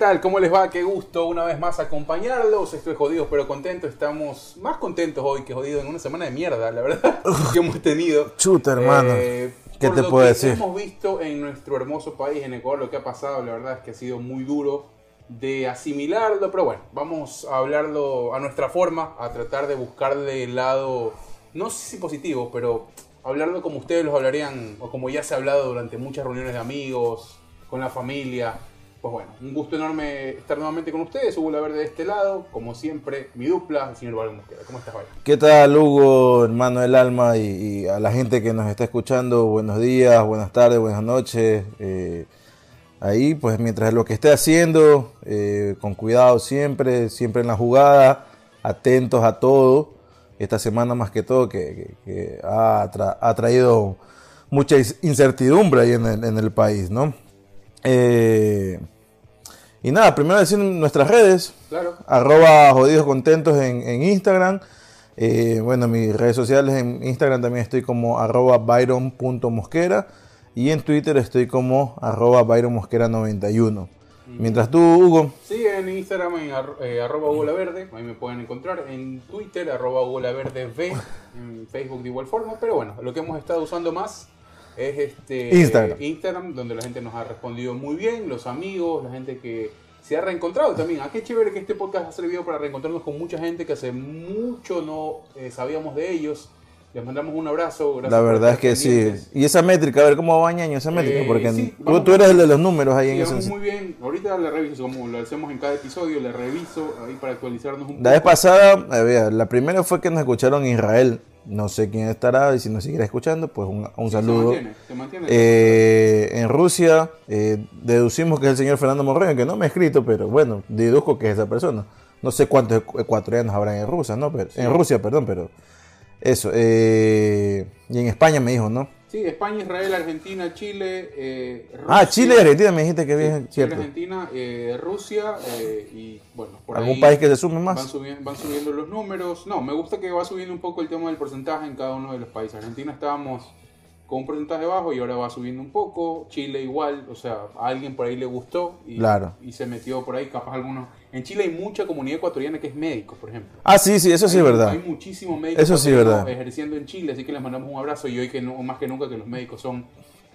Hola, ¿qué tal? ¿Cómo les va? Qué gusto una vez más acompañarlos. Estoy jodido pero contento. Estamos más contentos hoy que jodido en una semana de mierda, la verdad, que hemos tenido. Chuta, hermano. Eh, ¿Qué por te lo puedo que decir? Hemos visto en nuestro hermoso país, en Ecuador, lo que ha pasado, la verdad es que ha sido muy duro de asimilarlo, pero bueno, vamos a hablarlo a nuestra forma, a tratar de buscarle el lado, no sé si positivo, pero hablarlo como ustedes los hablarían, o como ya se ha hablado durante muchas reuniones de amigos, con la familia. Pues bueno, un gusto enorme estar nuevamente con ustedes, Hugo Laverde de este lado, como siempre, mi dupla, el señor Valgo Mosquera. ¿Cómo estás, Valgo? ¿Qué tal, Hugo, hermano del alma? Y, a la gente que nos está escuchando, buenos días, buenas tardes, buenas noches. Eh, ahí, pues mientras lo que esté haciendo, eh, con cuidado siempre, siempre en la jugada, atentos a todo. Esta semana más que todo que, que- que ha, tra- ha traído mucha incertidumbre ahí en el, en el país, ¿no? Eh, y nada, primero decir nuestras redes, Claro. arroba jodidos contentos en, en Instagram. Eh, bueno, mis redes sociales en Instagram también estoy como arroba byron.mosquera y en Twitter estoy como arroba byronmosquera91. Mientras tú, Hugo, Sí, en Instagram en ar- eh, arroba Hugo Laverde, ahí me pueden encontrar. En Twitter, arroba Hugo Laverde V, en Facebook de igual forma. Pero bueno, lo que hemos estado usando más es este Instagram. Instagram, donde la gente nos ha respondido muy bien, los amigos, la gente que se ha reencontrado también. Ah, qué chévere que este podcast ha servido para reencontrarnos con mucha gente que hace mucho no eh, sabíamos de ellos. Les mandamos un abrazo. gracias la verdad es que sí. Y esa métrica, a ver cómo va Ñaño esa métrica, Eh, porque sí, tú, vamos- tú eres el de los números ahí en ese. muy bien. Ahorita le reviso, como lo hacemos en cada episodio, le reviso ahí para actualizarnos un La vez poco. pasada, a ver, la primera fue que nos escucharon en Israel. No sé quién estará y si nos siguiera escuchando, pues un, un saludo. Se mantiene, se mantiene. Eh, en Rusia eh, deducimos que es el señor Fernando Moreno, que no me ha escrito, pero bueno, deduzco que es esa persona. No sé cuántos ecu- ecuatorianos habrán en Rusia, ¿no? Pero, En Rusia, perdón, pero eso. eh, y en España me dijo, ¿no? Sí, España, Israel, Argentina, Chile, eh, Rusia, Ah, Chile y Argentina me dijiste que sí, bien, Chile, cierto. Argentina, eh, Rusia eh, y bueno, por ¿Algún ahí país que se sume van, más? subiendo, van subiendo los números. No, me gusta que va subiendo un poco el tema del porcentaje en cada uno de los países. Argentina estábamos con un porcentaje bajo y ahora va subiendo un poco. Chile igual, o sea, a alguien por ahí le gustó y, Claro. y se metió por ahí, capaz algunos. En Chile hay mucha comunidad ecuatoriana que es médico, por ejemplo. Ah, sí, sí, eso sí es verdad. Hay muchísimos médicos Eso sí es ecuatorianos verdad. ejerciendo en Chile, así que les mandamos un abrazo y hoy que no, más que nunca que los médicos son,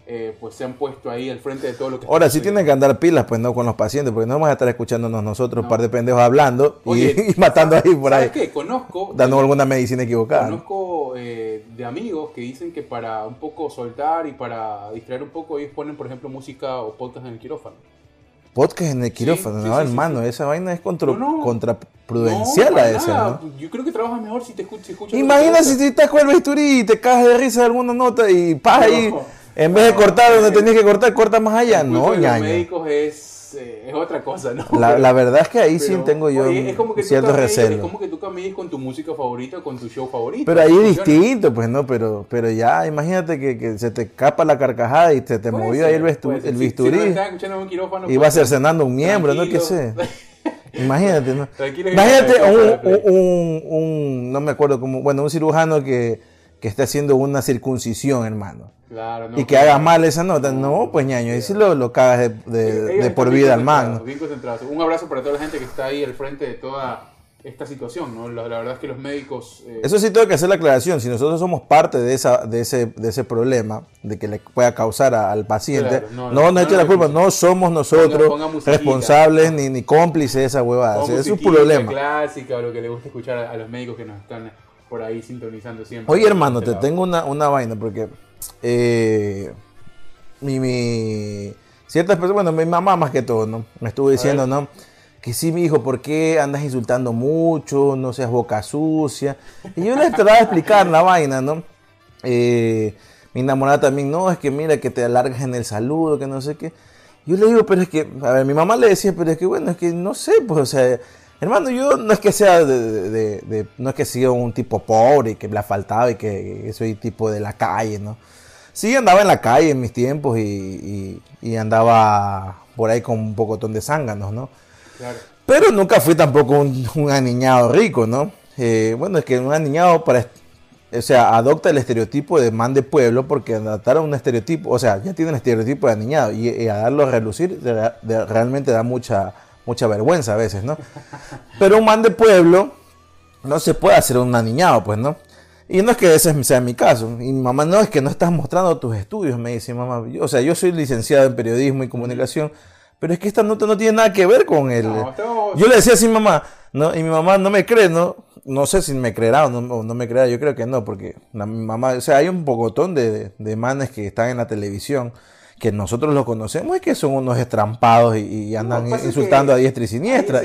eh, pues se han puesto ahí al frente de todo lo que Ahora sí tienen que andar pilas, pues no con los pacientes, porque no vamos a estar escuchándonos nosotros, un No. par de pendejos hablando y, Oye, y matando ahí por ahí, ¿Sabes qué? Conozco, dando alguna medicina equivocada. ¿no? conozco eh, de amigos que dicen que para un poco soltar y para distraer un poco ellos ponen, por ejemplo, música o podcast en el quirófano. Podcast en el quirófano, sí, no, sí, hermano, sí. esa vaina es contra, No, no. contraprudencial No, a esa. ¿no? Yo creo que trabajas mejor si te escuchas. Si escuchas Imagina si te estás con el bisturí y te cagas de risa de alguna nota y paz ahí, en vez de cortar donde tenías que cortar, corta más allá. No, de los médicos es, eh, es otra cosa, ¿no? La, la verdad es que ahí sí tengo yo oye, es como que tú ciertos camelles- Es como que tú camelles con tu música favorita, con tu show favorito. Pero ahí es distinto, pues no, pero, pero ya, imagínate que, que se te escapa la carcajada y se te movió ser, ahí el, ser. el Si- Si, bisturí. están escuchando en un quirófano, y va pues, cercenando un miembro, ¿no? ¿Qué sé? Imagínate, ¿no? Tranquilo, Imagínate un, un, un- un- no me acuerdo cómo, bueno, un cirujano que, que esté haciendo una circuncisión, hermano. Claro, no, y que pues, haga mal esa nota. No, pues ñaño, ahí sí lo, lo cagas de, por vida al concentrados, man. Bien concentrados. Un abrazo para toda la gente que está ahí al frente de toda esta situación, ¿no? La, la verdad es que los médicos... eh, Eso sí tengo que hacer la aclaración. Si nosotros somos parte de esa, de ese, de ese problema, de que le pueda causar a- al paciente, Claro, no, no, nos no, eche no, la no, culpa. no. No somos nosotros responsables ni, ni cómplices de esa huevada. o O sea, es un problema. clásica o lo que le gusta escuchar a, a los médicos que nos están por ahí sintonizando siempre. Oye, hermano, Este te lado. tengo una, una vaina porque eh, mi, mi- ciertas personas, bueno, mi mamá más que todo, ¿no? Me estuvo diciendo. ¿no? Que sí, mi hijo, ¿por qué andas insultando mucho? No seas boca sucia. Y yo les trataba de explicar la vaina, ¿no? Eh, mi enamorada también, no, es que mira que te alargas en el saludo, que no sé qué. Yo le digo, pero es que, a ver, mi mamá le decía, pero es que bueno, es que no sé, pues, o sea, hermano, yo no es que sea de, de- de- de- no es que sea un tipo pobre y que le ha faltado y que, soy tipo de la calle, ¿no? Sí, andaba en la calle en mis tiempos y, y- y andaba por ahí con un pocotón de zánganos, ¿no? Claro. Pero nunca fui tampoco un, un aniñado rico, ¿no? Eh, bueno, es que un aniñado para o sea, adopta el estereotipo de man de pueblo porque adaptaron un estereotipo, o sea, ya tiene el estereotipo de aniñado y, y a darlo a relucir de- de- realmente da mucha, mucha vergüenza a veces, ¿no? Pero un man de pueblo no se puede hacer un aniñado, pues, ¿no? Y no es que ese sea mi caso. Y mi mamá, no, es que no estás mostrando tus estudios, me dice mamá. Yo- o sea, yo soy licenciado en periodismo y comunicación, pero es que esta nota no tiene nada que ver con. No, estamos- Yo le decía así a mi mamá, ¿no? Y mi mamá no me cree, ¿no? No sé si me creerá o no, me creerá, yo creo que no, porque la, mi mamá, o sea, hay un pocotón de, de manes que están en la televisión que nosotros los conocemos y que son unos estrampados y, y andan es insultando a diestra y siniestra.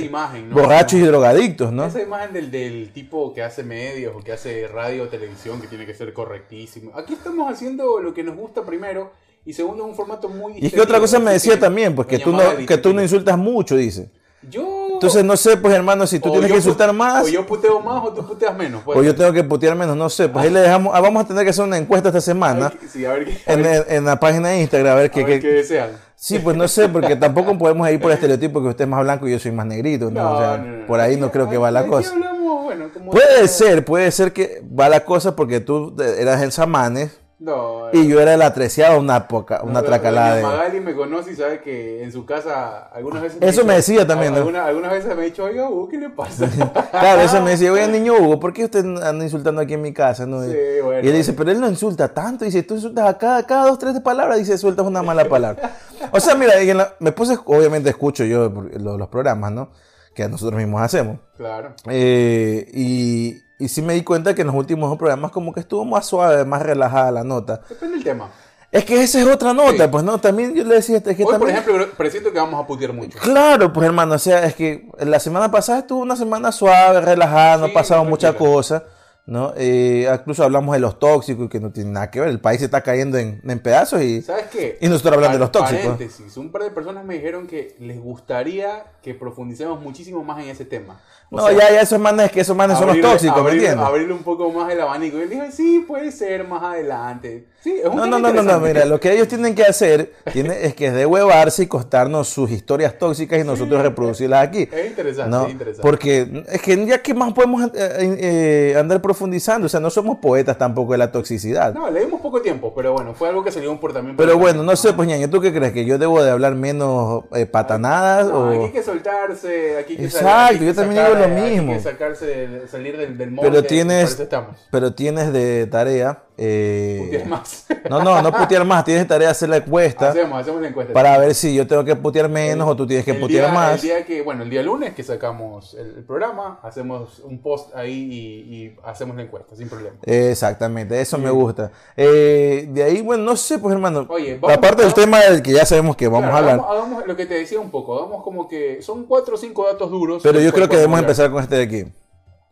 Borrachos y drogadictos, ¿no? Esa imagen del, del tipo que hace medios o que hace radio o televisión que tiene que ser correctísimo. Aquí estamos haciendo lo que nos gusta primero y segundo en un formato muy... Y es que otra cosa me decía también, pues que tú, no, que tú no insultas mucho, dice. Yo... Entonces no sé, pues hermano, si tú o tienes que insultar más O yo puteo más o tú puteas menos. pues. o yo tengo que putear menos, no sé. Pues ahí le dejamos, ah, vamos a tener que hacer una encuesta esta semana Sí, a ver, qué- a en, ver- en- en la página de Instagram, a ver a qué... ver qué- qué desean. Sí, pues no sé, porque tampoco podemos ir por el estereotipo que usted es más blanco y yo soy más negrito, ¿no? O sea, No, por ahí no creo que va la cosa. hablamos, bueno, como- Puede ser, puede ser que va la cosa porque tú eras el Samanes No, y yo era el atreciado, una poca, una No, tracalada de... Magali me conoce y sabe que en su casa algunas veces... Eso me dicho- decía también, ¿no? Algunas, veces me ha dicho, oiga, Hugo, ¿qué le pasa? Claro, eso me decía, oye, niño Hugo, ¿por qué usted anda insultando aquí en mi casa? no? Sí, y bueno, él dice, pero él no insulta tanto. Dice, tú insultas a cada, cada dos, tres palabras, dice, sueltas una mala palabra. O sea, mira, y la- me puse, obviamente escucho yo los, los programas, ¿no? Que nosotros mismos hacemos. Claro. Eh, y, y sí me di cuenta que en los últimos programas como que estuvo más suave, más relajada la nota. Depende del tema. Es que esa es otra nota, Sí. pues, ¿no? También yo le decía, es que Hoy, por ejemplo, presiento que vamos a putear mucho. Claro, pues hermano, o sea, es que la semana pasada estuvo una semana suave, relajada, no Sí, pasaron muy muchas cosas, ¿no? Eh, incluso hablamos de los tóxicos que no tienen nada que ver, el país se está cayendo en, en pedazos y... ¿Sabes qué? Y nosotros hablando de los tóxicos. Un par de personas me dijeron que les gustaría que profundicemos muchísimo más en ese tema. O No, sea, ya, ya esos manes, que esos manes son los abrirle- tóxicos, ¿me abrirle- entiendes? Abrirle un poco más el abanico. Y él dijo, sí, puede ser más adelante. Sí, es un No, no, no, no, no, mira, lo que ellos tienen que hacer tiene, es que de huevarse y contarnos sus historias tóxicas y nosotros reproducirlas aquí. Es interesante, ¿no? es interesante. Porque es que ya que más podemos eh, eh, andar profundizando, o sea, no somos poetas tampoco de la toxicidad. No, le dimos poco tiempo, pero bueno, fue algo que salió por también. por Pero bueno, no sé, pues ñaño, ¿tú qué crees? ¿Que yo debo de hablar menos eh, patanadas? No, o... aquí hay que soltarse, aquí hay que Exacto, salir- aquí yo también sacar, digo lo mismo. Hay que sacarse salir del, del molde. Pero tienes, pero tienes de tarea... eh, Putear más. No, no, no putear más, tienes de tarea hacer la encuesta hacemos, hacemos la encuesta. para ver si yo tengo que putear menos o tú tienes que putear día- más. El día que, bueno, el día lunes que sacamos el, el programa, hacemos un post ahí y, y hacemos la encuesta, sin problema. Exactamente, eso me gusta. Eh, de ahí, bueno, no sé, pues hermano. Oye, vamos- aparte del tema del que ya sabemos que vamos Claro, a hablar, Hagamos, hagamos lo que te decía un poco, hagamos como que son cuatro o cinco datos duros. pero yo creo que debemos hablar. empezar con este de aquí.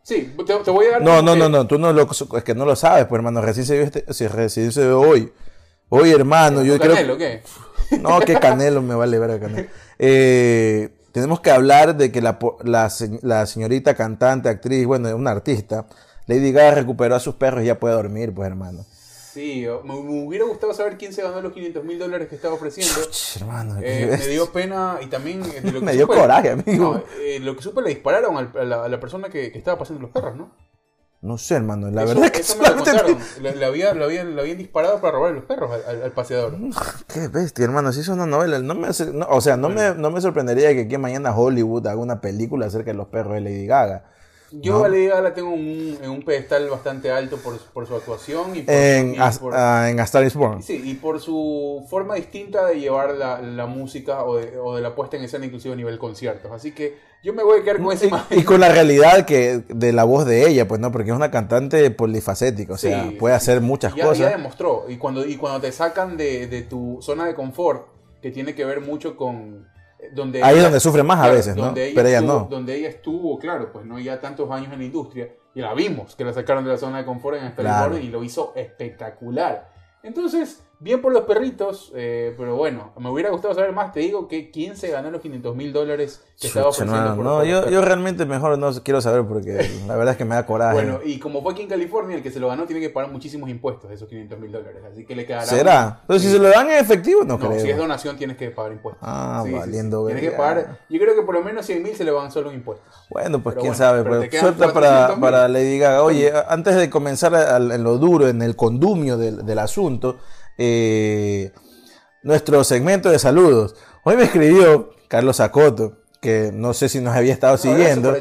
Sí, te, te voy a dar. No, no, que- no, no, tú no lo, es que no lo sabes, pues hermano, recién se vio este, sí, recién se vio hoy. Hoy, hermano, yo creo Canelo, ¿qué? No, que Canelo me vale ver a Canelo. Eh, tenemos que hablar de que la, la, la señorita cantante, actriz, bueno, una artista, Lady Gaga recuperó a sus perros y ya puede dormir, pues hermano. Sí, me, hubiera gustado saber quién se ganó los 500 mil dólares que estaba ofreciendo. Hermano, Eh, me dio pena y también eh, de lo que Me dio supe- coraje, amigo. No, eh, lo que supe le dispararon al- a, la, a la persona que, que estaba pasando los perros, ¿no? No sé, hermano, la Eso- verdad que eso me lo contaron. Le, le había- le habían, le habían disparado para robar los perros al, al- al paseador. Qué bestia, hermano, si es una novela, no me no, o sea, no me, no me sorprendería que aquí mañana Hollywood haga una película acerca de los perros de Lady Gaga. Yo a Lady Gaga la tengo en un, en un pedestal bastante alto por, por su actuación y por, En, y por- ah, en A Star is Born. sí, y por su forma distinta de llevar la, la música o de, o de la puesta en escena inclusive a nivel conciertos. Así que yo me voy a quedar con esa imagen. Y con la realidad que de la voz de ella, pues no, porque es una cantante polifacética, o sea, Sí, puede hacer muchas ya, cosas. Ya demostró. Y cuando, y cuando te sacan de, de tu zona de confort, que tiene que ver mucho con... Donde Ahí es donde sufre más a veces, ¿no? ella Pero ella estuvo- no. Donde ella estuvo, claro, pues no ya tantos años en la industria, y la vimos, que la sacaron de la zona de confort en Star Claro. Y lo hizo espectacular. Entonces, Bien por los perritos, eh, pero bueno, me hubiera gustado saber más. Te digo que quién se ganó los 500 mil dólares que estaba Chucha, ofreciendo no, por no, yo, yo realmente mejor no quiero saber porque la verdad es que me da coraje. Bueno, y como fue aquí en California, el que se lo ganó tiene que pagar muchísimos impuestos de esos 500 mil dólares. Así que le quedará. ¿Será? Pero si Sí. se lo dan en efectivo, no, No, creo. si es donación tienes que pagar impuestos. Ah, Sí, sí, sí. valiendo Tienes que pagar. Yo creo que por lo menos 100 mil se le van solo en impuestos. Bueno, pues Pero quién bueno, sabe. pero Pues, 400 para, para Lady Gaga. Oye, antes de comenzar en lo duro, en el condumio del, del asunto, eh, nuestro segmento de saludos. Hoy me escribió Carlos Acoto, que no sé si nos había estado siguiendo.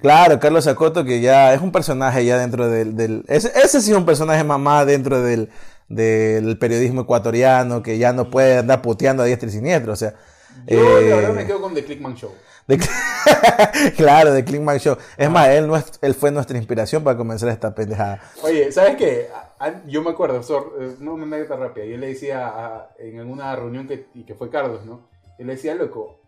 Claro, Carlos Acoto, que ya es un personaje ya dentro del... del- ese, ese sí es un personaje mamá dentro del, del periodismo ecuatoriano, que ya no puede andar puteando a diestra y siniestro. O sea, Yo, eh, la verdad, me quedo con The Clickman Show. claro, de Clickman Show. Es más, él, no es- él fue nuestra inspiración para comenzar esta pendejada. Oye, ¿sabes qué? Yo me acuerdo, Sor, eh, no una anécdota rápida. Yo le decía en alguna reunión que, y que fue Carlos, ¿no? Yo le decía, loco,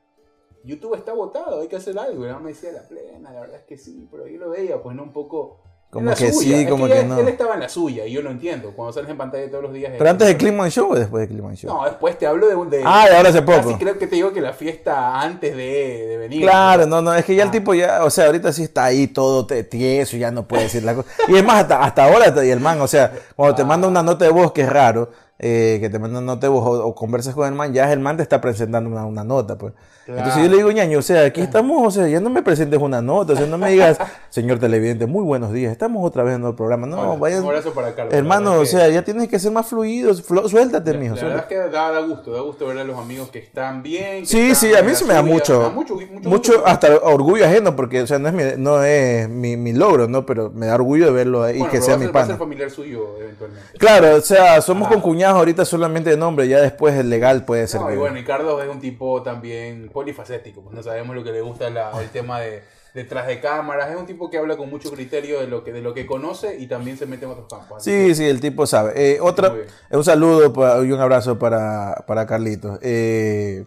YouTube está votado, hay que hacer algo. Y él me decía, la plena, la verdad es que sí, pero yo lo veía, pues no un poco. Como que suya. sí, Es como ya que él- no. Él estaba en la suya y yo lo entiendo. Cuando sales en pantalla todos los días. ¿Pero antes de Clickman Show o después de Clickman Show? No, después te hablo de un. De, Ah, de ahora hace poco. Casi creo que te digo que la fiesta antes de, de venir. Claro, no, no, es que ya el Ah. tipo ya, o sea, ahorita sí está ahí todo te- tieso, ya no puede decir la cosa. Y es más, hasta, hasta ahora, y el man, o sea, cuando te Ah. manda una nota de voz, que es raro, eh, que te manda una nota o, o conversas con el man, ya el man te está presentando una, una nota, pues. Entonces yo le digo, ñaño, o sea, aquí estamos, o sea, ya no me presentes una nota, o sea, no me digas, señor televidente, muy buenos días, estamos otra vez en el programa. No, Hola, vayan, Un abrazo para Carlos. hermano, o que- sea, ya tienes que ser más fluido, flo- suéltate, La, mijo. la suéltate. verdad es que da, da gusto, da gusto ver a los amigos que están bien. que Sí, están sí, a mí sí me da mucho, Da mucho, mucho, mucho, hasta orgullo ajeno, porque, o sea, no es mi, no es mi, mi logro, ¿no? Pero me da orgullo de verlo ahí y que sea mi pana. familiar suyo eventualmente. Claro, o sea, somos Ah. con cuñados ahorita solamente de nombre, ya después el legal puede ser. No, que- y bueno, y Carlos es un tipo también polifacético, pues no sabemos lo que le gusta la- el tema de detrás de cámaras, es un tipo que habla con mucho criterio de lo que de lo que conoce y también se mete en otros campos. Sí, sí, el tipo sabe. Eh, otra, bien. un saludo y un abrazo para, para Carlitos. Eh,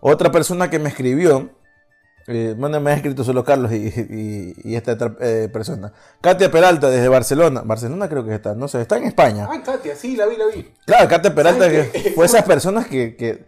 otra persona que me escribió, eh, bueno, me ha escrito solo Carlos y, y- y esta otra eh, persona. Katia Peralta desde Barcelona. Barcelona creo que está, no sé, está en España. Ah, Katia, sí, la vi, la vi. Claro, Katia Peralta ¿Sabes que fue esas personas que, que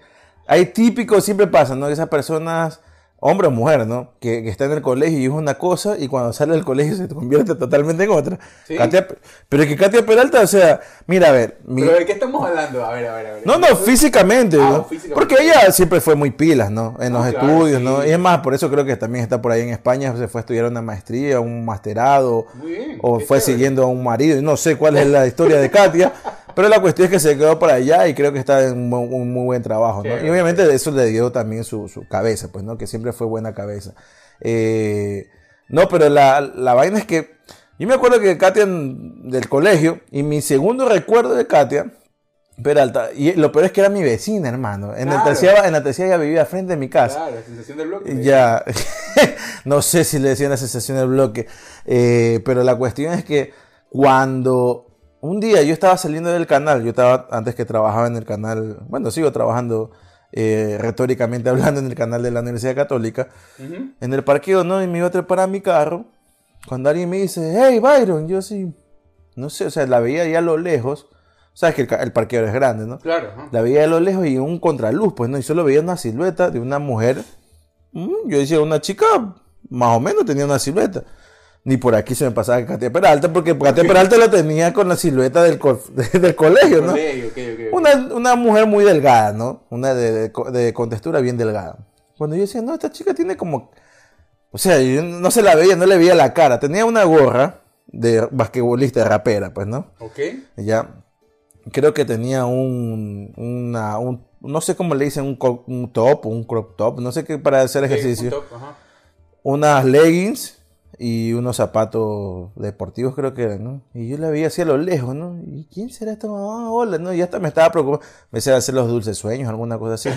hay típicos, siempre pasa, ¿no? Esas personas, hombre o mujer, ¿no? Que, que está en el colegio y es una cosa y cuando sale del colegio se convierte totalmente en otra. Sí. Katia- pero es que Katia Peralta, o sea, mira, a ver, mi- Pero de qué estamos hablando? A ver, a ver, a ver. no, no, físicamente, Ah, ¿no? físicamente. Porque ella siempre fue muy pilas, ¿no? En No, los claro, estudios, sí. ¿no? Y es más, por eso creo que también está por ahí en España, se fue a estudiar una maestría, un masterado, Muy bien, o fue chévere. siguiendo a un marido, no sé cuál es la historia de Katia, pero la cuestión es que se quedó por allá y creo que está en un, mu- un muy buen trabajo, Y obviamente de eso le dio también su, su cabeza, pues, ¿no? Que siempre fue buena cabeza. Eh, no, pero la, la vaina es que yo me acuerdo que Katia del colegio, y mi segundo recuerdo de Katia, Peralta, y lo peor es que era mi vecina, hermano. En, la Claro. en la tercera ella vivía frente de mi casa. Claro, la sensación del bloque. Ya, no sé si le decían la sensación del bloque, eh, pero la cuestión es que cuando un día yo estaba saliendo del canal, yo estaba antes que trabajaba en el canal, bueno, sigo trabajando eh, retóricamente hablando en el canal de la Universidad Católica, en el parqueo, ¿no? Y me iba a trepar a mi carro, cuando alguien me dice, hey Byron, yo sí, no sé, o sea, la veía ya a lo lejos, sabes que el, el parqueo es grande, ¿no? Claro, ajá. La veía de lo lejos y un contraluz, pues no, y solo veía una silueta de una mujer. Mm, Yo decía, una chica, más o menos tenía una silueta. Ni por aquí se me pasaba Katia Peralta, porque Katia Peralta la tenía con la silueta del, co- del colegio, ¿no? Colegio, ok, ok, ok. Una, una mujer muy delgada, ¿no? Una de, de, de contextura bien delgada. Cuando yo decía, no, esta chica tiene como... O sea, yo no se la veía, no le veía la cara. Tenía una gorra de basquetbolista, de rapera, pues, ¿no? Ok. Ya. Creo que tenía un, una, un, no sé cómo le dicen, un, top, un crop top, no sé qué para hacer ejercicio. un top, ajá. Unas leggings y unos zapatos deportivos creo que eran, ¿no? Y yo la veía así a lo lejos, ¿no? ¿Y quién será esta mamá? Hola, ¿no? Y hasta me estaba preocupando. Me decía hacer los dulces sueños, alguna cosa así.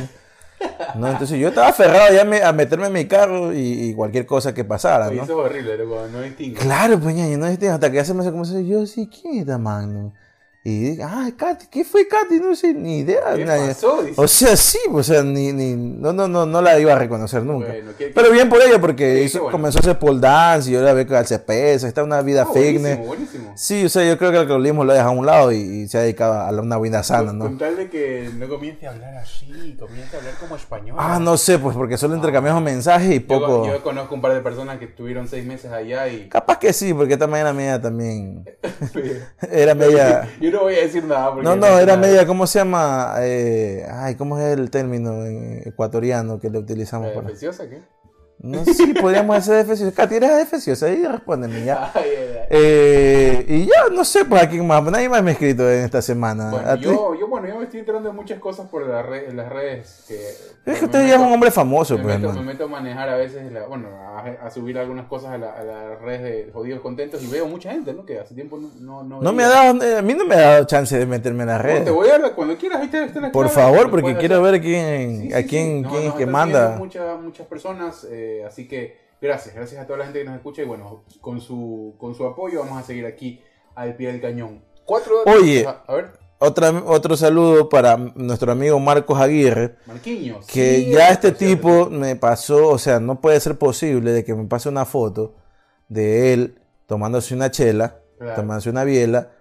¿no? Entonces yo estaba aferrado ya me- a meterme en mi carro y, y cualquier cosa que pasara, ¿no? Eso es horrible, loco, no distingue. Claro, pues ñaño, no es hasta que ya se me hace como eso, yo sí, ¿quién es esta man? no? Y diga, ah, Katy, ¿qué fue Katy? No sé, ni idea. ¿Qué pasó? Dice. O sea, sí, o sea, ni, ni, no, no, no, no la iba a reconocer nunca. Bueno, ¿qué- Pero bien por ella, porque hizo- qué bueno. comenzó a hacer pole dance y ahora ve pesa, está una vida Ah, fitness. buenísimo, buenísimo. Sí, o sea, yo creo que el alcoholismo lo deja a un lado y, y se ha dedicado a una vida sana, ¿no? con tal de que no comience a hablar así, comience a hablar como español. Ah, no sé, pues porque solo intercambiamos mensajes y Yo, poco... yo conozco un par de personas que estuvieron seis meses allá y... Capaz que sí, porque esta mañana media también era media... yo no voy a decir nada porque... No, no, era nada. media, ¿cómo se llama? Eh, ay, ¿cómo es el término en ecuatoriano que le utilizamos ¿Eh, para...? ¿Preciosa qué? No sé, podríamos hacer defeciosa. Katy, ¿eres defeciosa? Ahí respóndeme ya. Ay, ay, ay. Eh, y ya, no sé, pues aquí más, nadie más me ha escrito en esta semana. Bueno, yo, yo, bueno, yo me estoy enterando de muchas cosas por la red- las redes que... Es que usted ya es un hombre famoso, me, pues, meto, me meto a manejar a veces, la- bueno, a, a subir algunas cosas a, la- a las redes de Jodidos Contentos y veo mucha gente, ¿no? Que hace tiempo no... No, no No me ha dado, eh, a mí no me ha dado chance de meterme en las Bueno, redes. te voy a dar cuando quieras, ahí la Por clave, favor, porque quiero hacer. ver quién, Sí, a sí, quién. No, quién es que manda. muchas personas, eh, así que gracias, gracias a toda la gente que nos escucha y bueno, con su, con su apoyo vamos a seguir aquí al pie del cañón. Cuatro Oye. a, a ver, Otra, otro saludo para nuestro amigo Marcos Aguirre. Marquinhos. que Sí, ya es este cierto. tipo me pasó, o sea, no puede ser posible de que me pase una foto de él tomándose una chela, Claro. tomándose una biela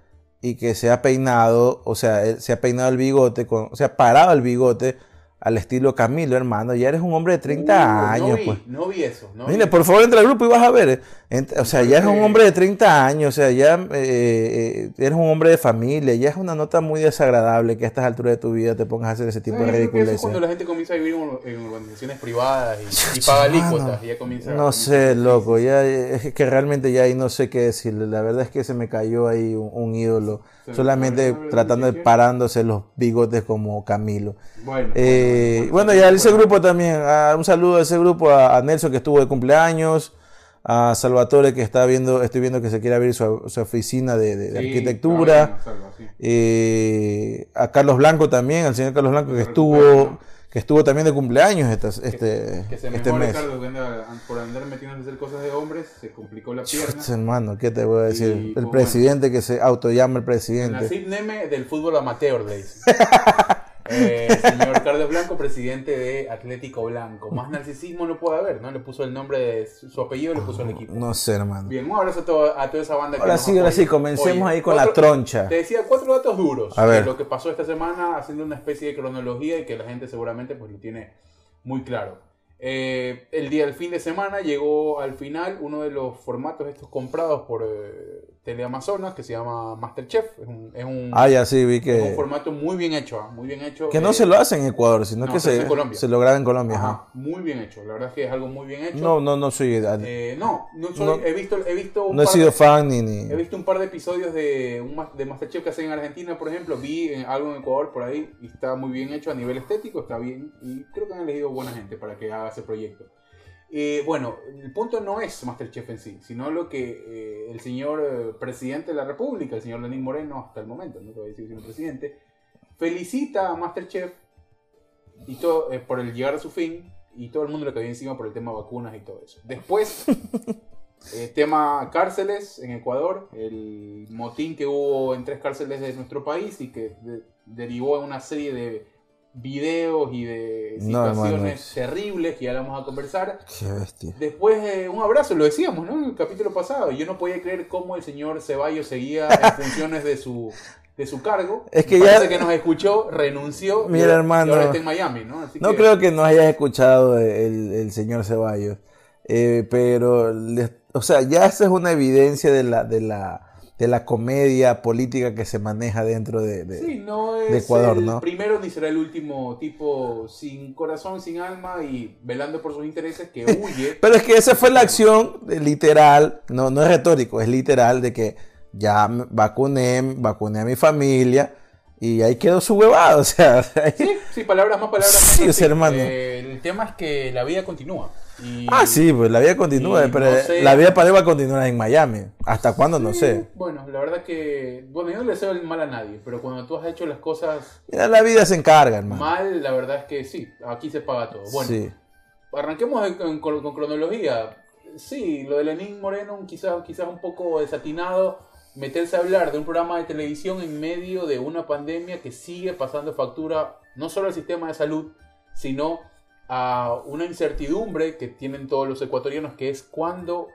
y que se ha peinado, o sea, él se ha peinado el bigote, con, o sea, parado el bigote al estilo Camilo, hermano. Ya eres un hombre de 30 Uh, años, no vi, pues. No vi eso. No Mire, vi. por favor, entra al grupo y vas a ver. eh. O sea, ya eres un hombre de 30 años, o sea, ya eh, eh, eres un hombre de familia, ya es una nota muy desagradable que a estas alturas de tu vida te pongas a hacer ese tipo de eso es ridiculeces. cuando la gente comienza a vivir en, organizaciones privadas y, y paga alícuotas ya comienza No sé, loco, ya es que realmente ya ahí no sé qué decirle. La verdad es que se me cayó ahí un, un ídolo, solamente tratando de parándose los bigotes como Camilo. Bueno, Eh, bueno, ya ese grupo también, ah, un saludo a ese grupo, a, a Nelson que estuvo de cumpleaños, a Salvatore que está viendo, estoy viendo que se quiere abrir su, su oficina de, de- de Sí, arquitectura. pero bueno, salva, sí. Eh, a Carlos Blanco también, al señor Carlos Blanco que estuvo, que estuvo también de cumpleaños estas- este, Que se este mes. Carlos, que por andar metiéndose a hacer cosas de hombres, se complicó la pierna. Hermano, ¿qué te voy a decir? Y, el pues, presidente que se autollama el presidente. Nacid Neme del fútbol amateur, le dicen. Eh, señor Carlos Blanco, presidente de Atlético Blanco. Más narcisismo no puede haber, ¿no? Le puso el nombre de su, apellido, le puso el equipo. No sé, hermano. Bien, un abrazo a, todo- a toda esa banda que Ahora sí, ahora apoya. sí, comencemos Oye, ahí con cuatro- la troncha. Te decía cuatro datos duros A ver. de lo que pasó esta semana, haciendo una especie de cronología y que la gente seguramente pues lo tiene muy claro. Eh, el día del fin de semana llegó al final uno de los formatos estos comprados por eh, Teleamazonas que se llama Masterchef. Es un, es un, Ah, ya sí, vi es un que. formato muy bien hecho, ¿ah? muy bien hecho. Que no Eh, se lo hace en Ecuador, sino no, que se se, lo graba en Colombia. ajá, ajá. muy bien hecho. La verdad es que es algo muy bien hecho. No, no, no soy. Eh, no, no, soy- No. he visto, he visto un no he sido de- fan ni. ni... He visto un par de episodios de, un, de Masterchef que hacen en Argentina, por ejemplo. Vi en- algo en Ecuador por ahí y está muy bien hecho a nivel estético, está bien. Y creo que han elegido buena gente para que haga ese proyecto. Eh, bueno, el punto no es Masterchef en sí, sino lo que eh, el señor eh, presidente de la República, el señor Lenín Moreno, hasta el momento, no te voy a decir señor presidente, felicita a Masterchef y todo, eh, por el llegar a su fin y todo el mundo le cayó encima por el tema vacunas y todo eso. Después, tema cárceles en Ecuador, el motín que hubo en tres cárceles de nuestro país y que de- derivó en una serie de videos y de No, situaciones terribles que ya vamos a conversar. Qué bestia. Después, eh, un abrazo, lo decíamos, ¿no? En el capítulo pasado. Yo no podía creer cómo el señor Ceballos seguía en funciones de su, de su cargo. Es que Parece ya- que nos escuchó, renunció. Mira, hermano. y ahora está en Miami, ¿no? Así No que- creo que no hayas escuchado el, el señor Ceballos, eh, pero, o sea, ya esa es una evidencia de la, de la, de la comedia política que se maneja dentro de... de- Sí, no es de Ecuador, el ¿no? primero ni será el último tipo sin corazón, sin alma y velando por sus intereses que huye. Pero es que esa fue la acción literal, no, no es retórico, es literal de que ya vacuné, vacuné a mi familia y ahí quedó su huevado, o sea, ahí- Sí, sí, palabras más, palabras Sí, menos. ese hermano. Eh, el tema es que la vida continúa. Y- Ah, sí, pues la vida continúa, pero no sé- la vida para él va a continuar en Miami. ¿Hasta cuándo? No sé. Bueno, la verdad que. Bueno, yo no le deseo el mal a nadie, pero cuando tú has hecho las cosas Mira, la vida se encarga, hermano. mal, la verdad es que sí, aquí se paga todo. Bueno, Sí. arranquemos en- con, con cronología. Sí, lo de Lenín Moreno, quizás, quizás un poco desatinado. Meterse a hablar de un programa de televisión en medio de una pandemia que sigue pasando factura no solo al sistema de salud, sino a una incertidumbre que tienen todos los ecuatorianos, que es cuándo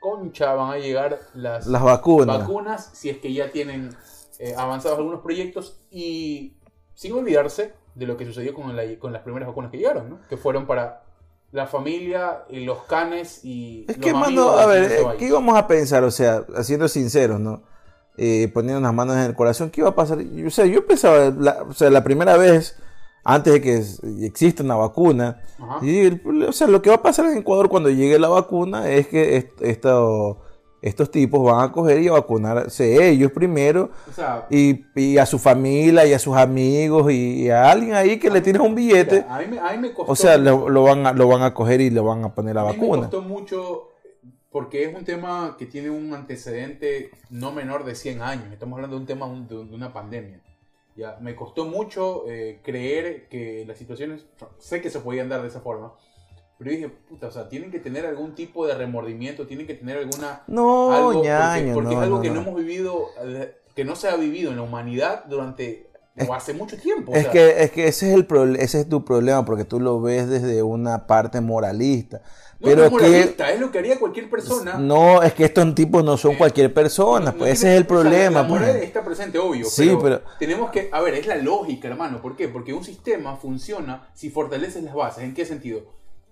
concha van a llegar las, Las vacunas. vacunas, si es que ya tienen eh, avanzados algunos proyectos, y sin olvidarse de lo que sucedió con, la- con las primeras vacunas que llegaron, ¿no? que fueron para la familia, y los canes y... Es los que, mano, a ver, eh. ¿qué íbamos a pensar? O sea, siendo sinceros, ¿no? Eh, poniendo las manos en el corazón, ¿qué iba a pasar? O sea, yo pensaba, la, o sea, la primera vez, antes de que exista una vacuna, y, o sea, lo que va a pasar en Ecuador cuando llegue la vacuna es que est- esto- estos tipos van a coger y a vacunarse ellos primero, O sea, y, y a su familia, y a sus amigos, y, y a alguien ahí que le tires un billete, a, mí, me- a mí me costó... o sea, lo, lo van a, lo van a coger y le van a poner la A mí me vacuna. costó mucho porque es un tema que tiene un antecedente no menor de 100 años. Estamos hablando de un tema de una pandemia. Ya, me costó mucho eh, creer que las situaciones, sé que se podían dar de esa forma, pero dije, puta, o sea, tienen que tener algún tipo de remordimiento, tienen que tener alguna... No, algo, porque- ñaño, porque, no, es algo no, que no. no. hemos vivido, eh, que no se ha vivido en la humanidad durante, o hace mucho tiempo. o Es sea, que, es que ese es el proble- ese es tu problema, porque tú lo ves desde una parte moralista. no Pero es que moralista, es lo que haría cualquier persona. no, es que estos tipos no son cualquier persona, No- no pues ese es el problema. la pues. moral está presente, obvio. Sí, pero, pero- tenemos que. A ver, es la lógica, hermano. ¿Por qué? Porque un sistema funciona si fortaleces las bases. ¿En qué sentido?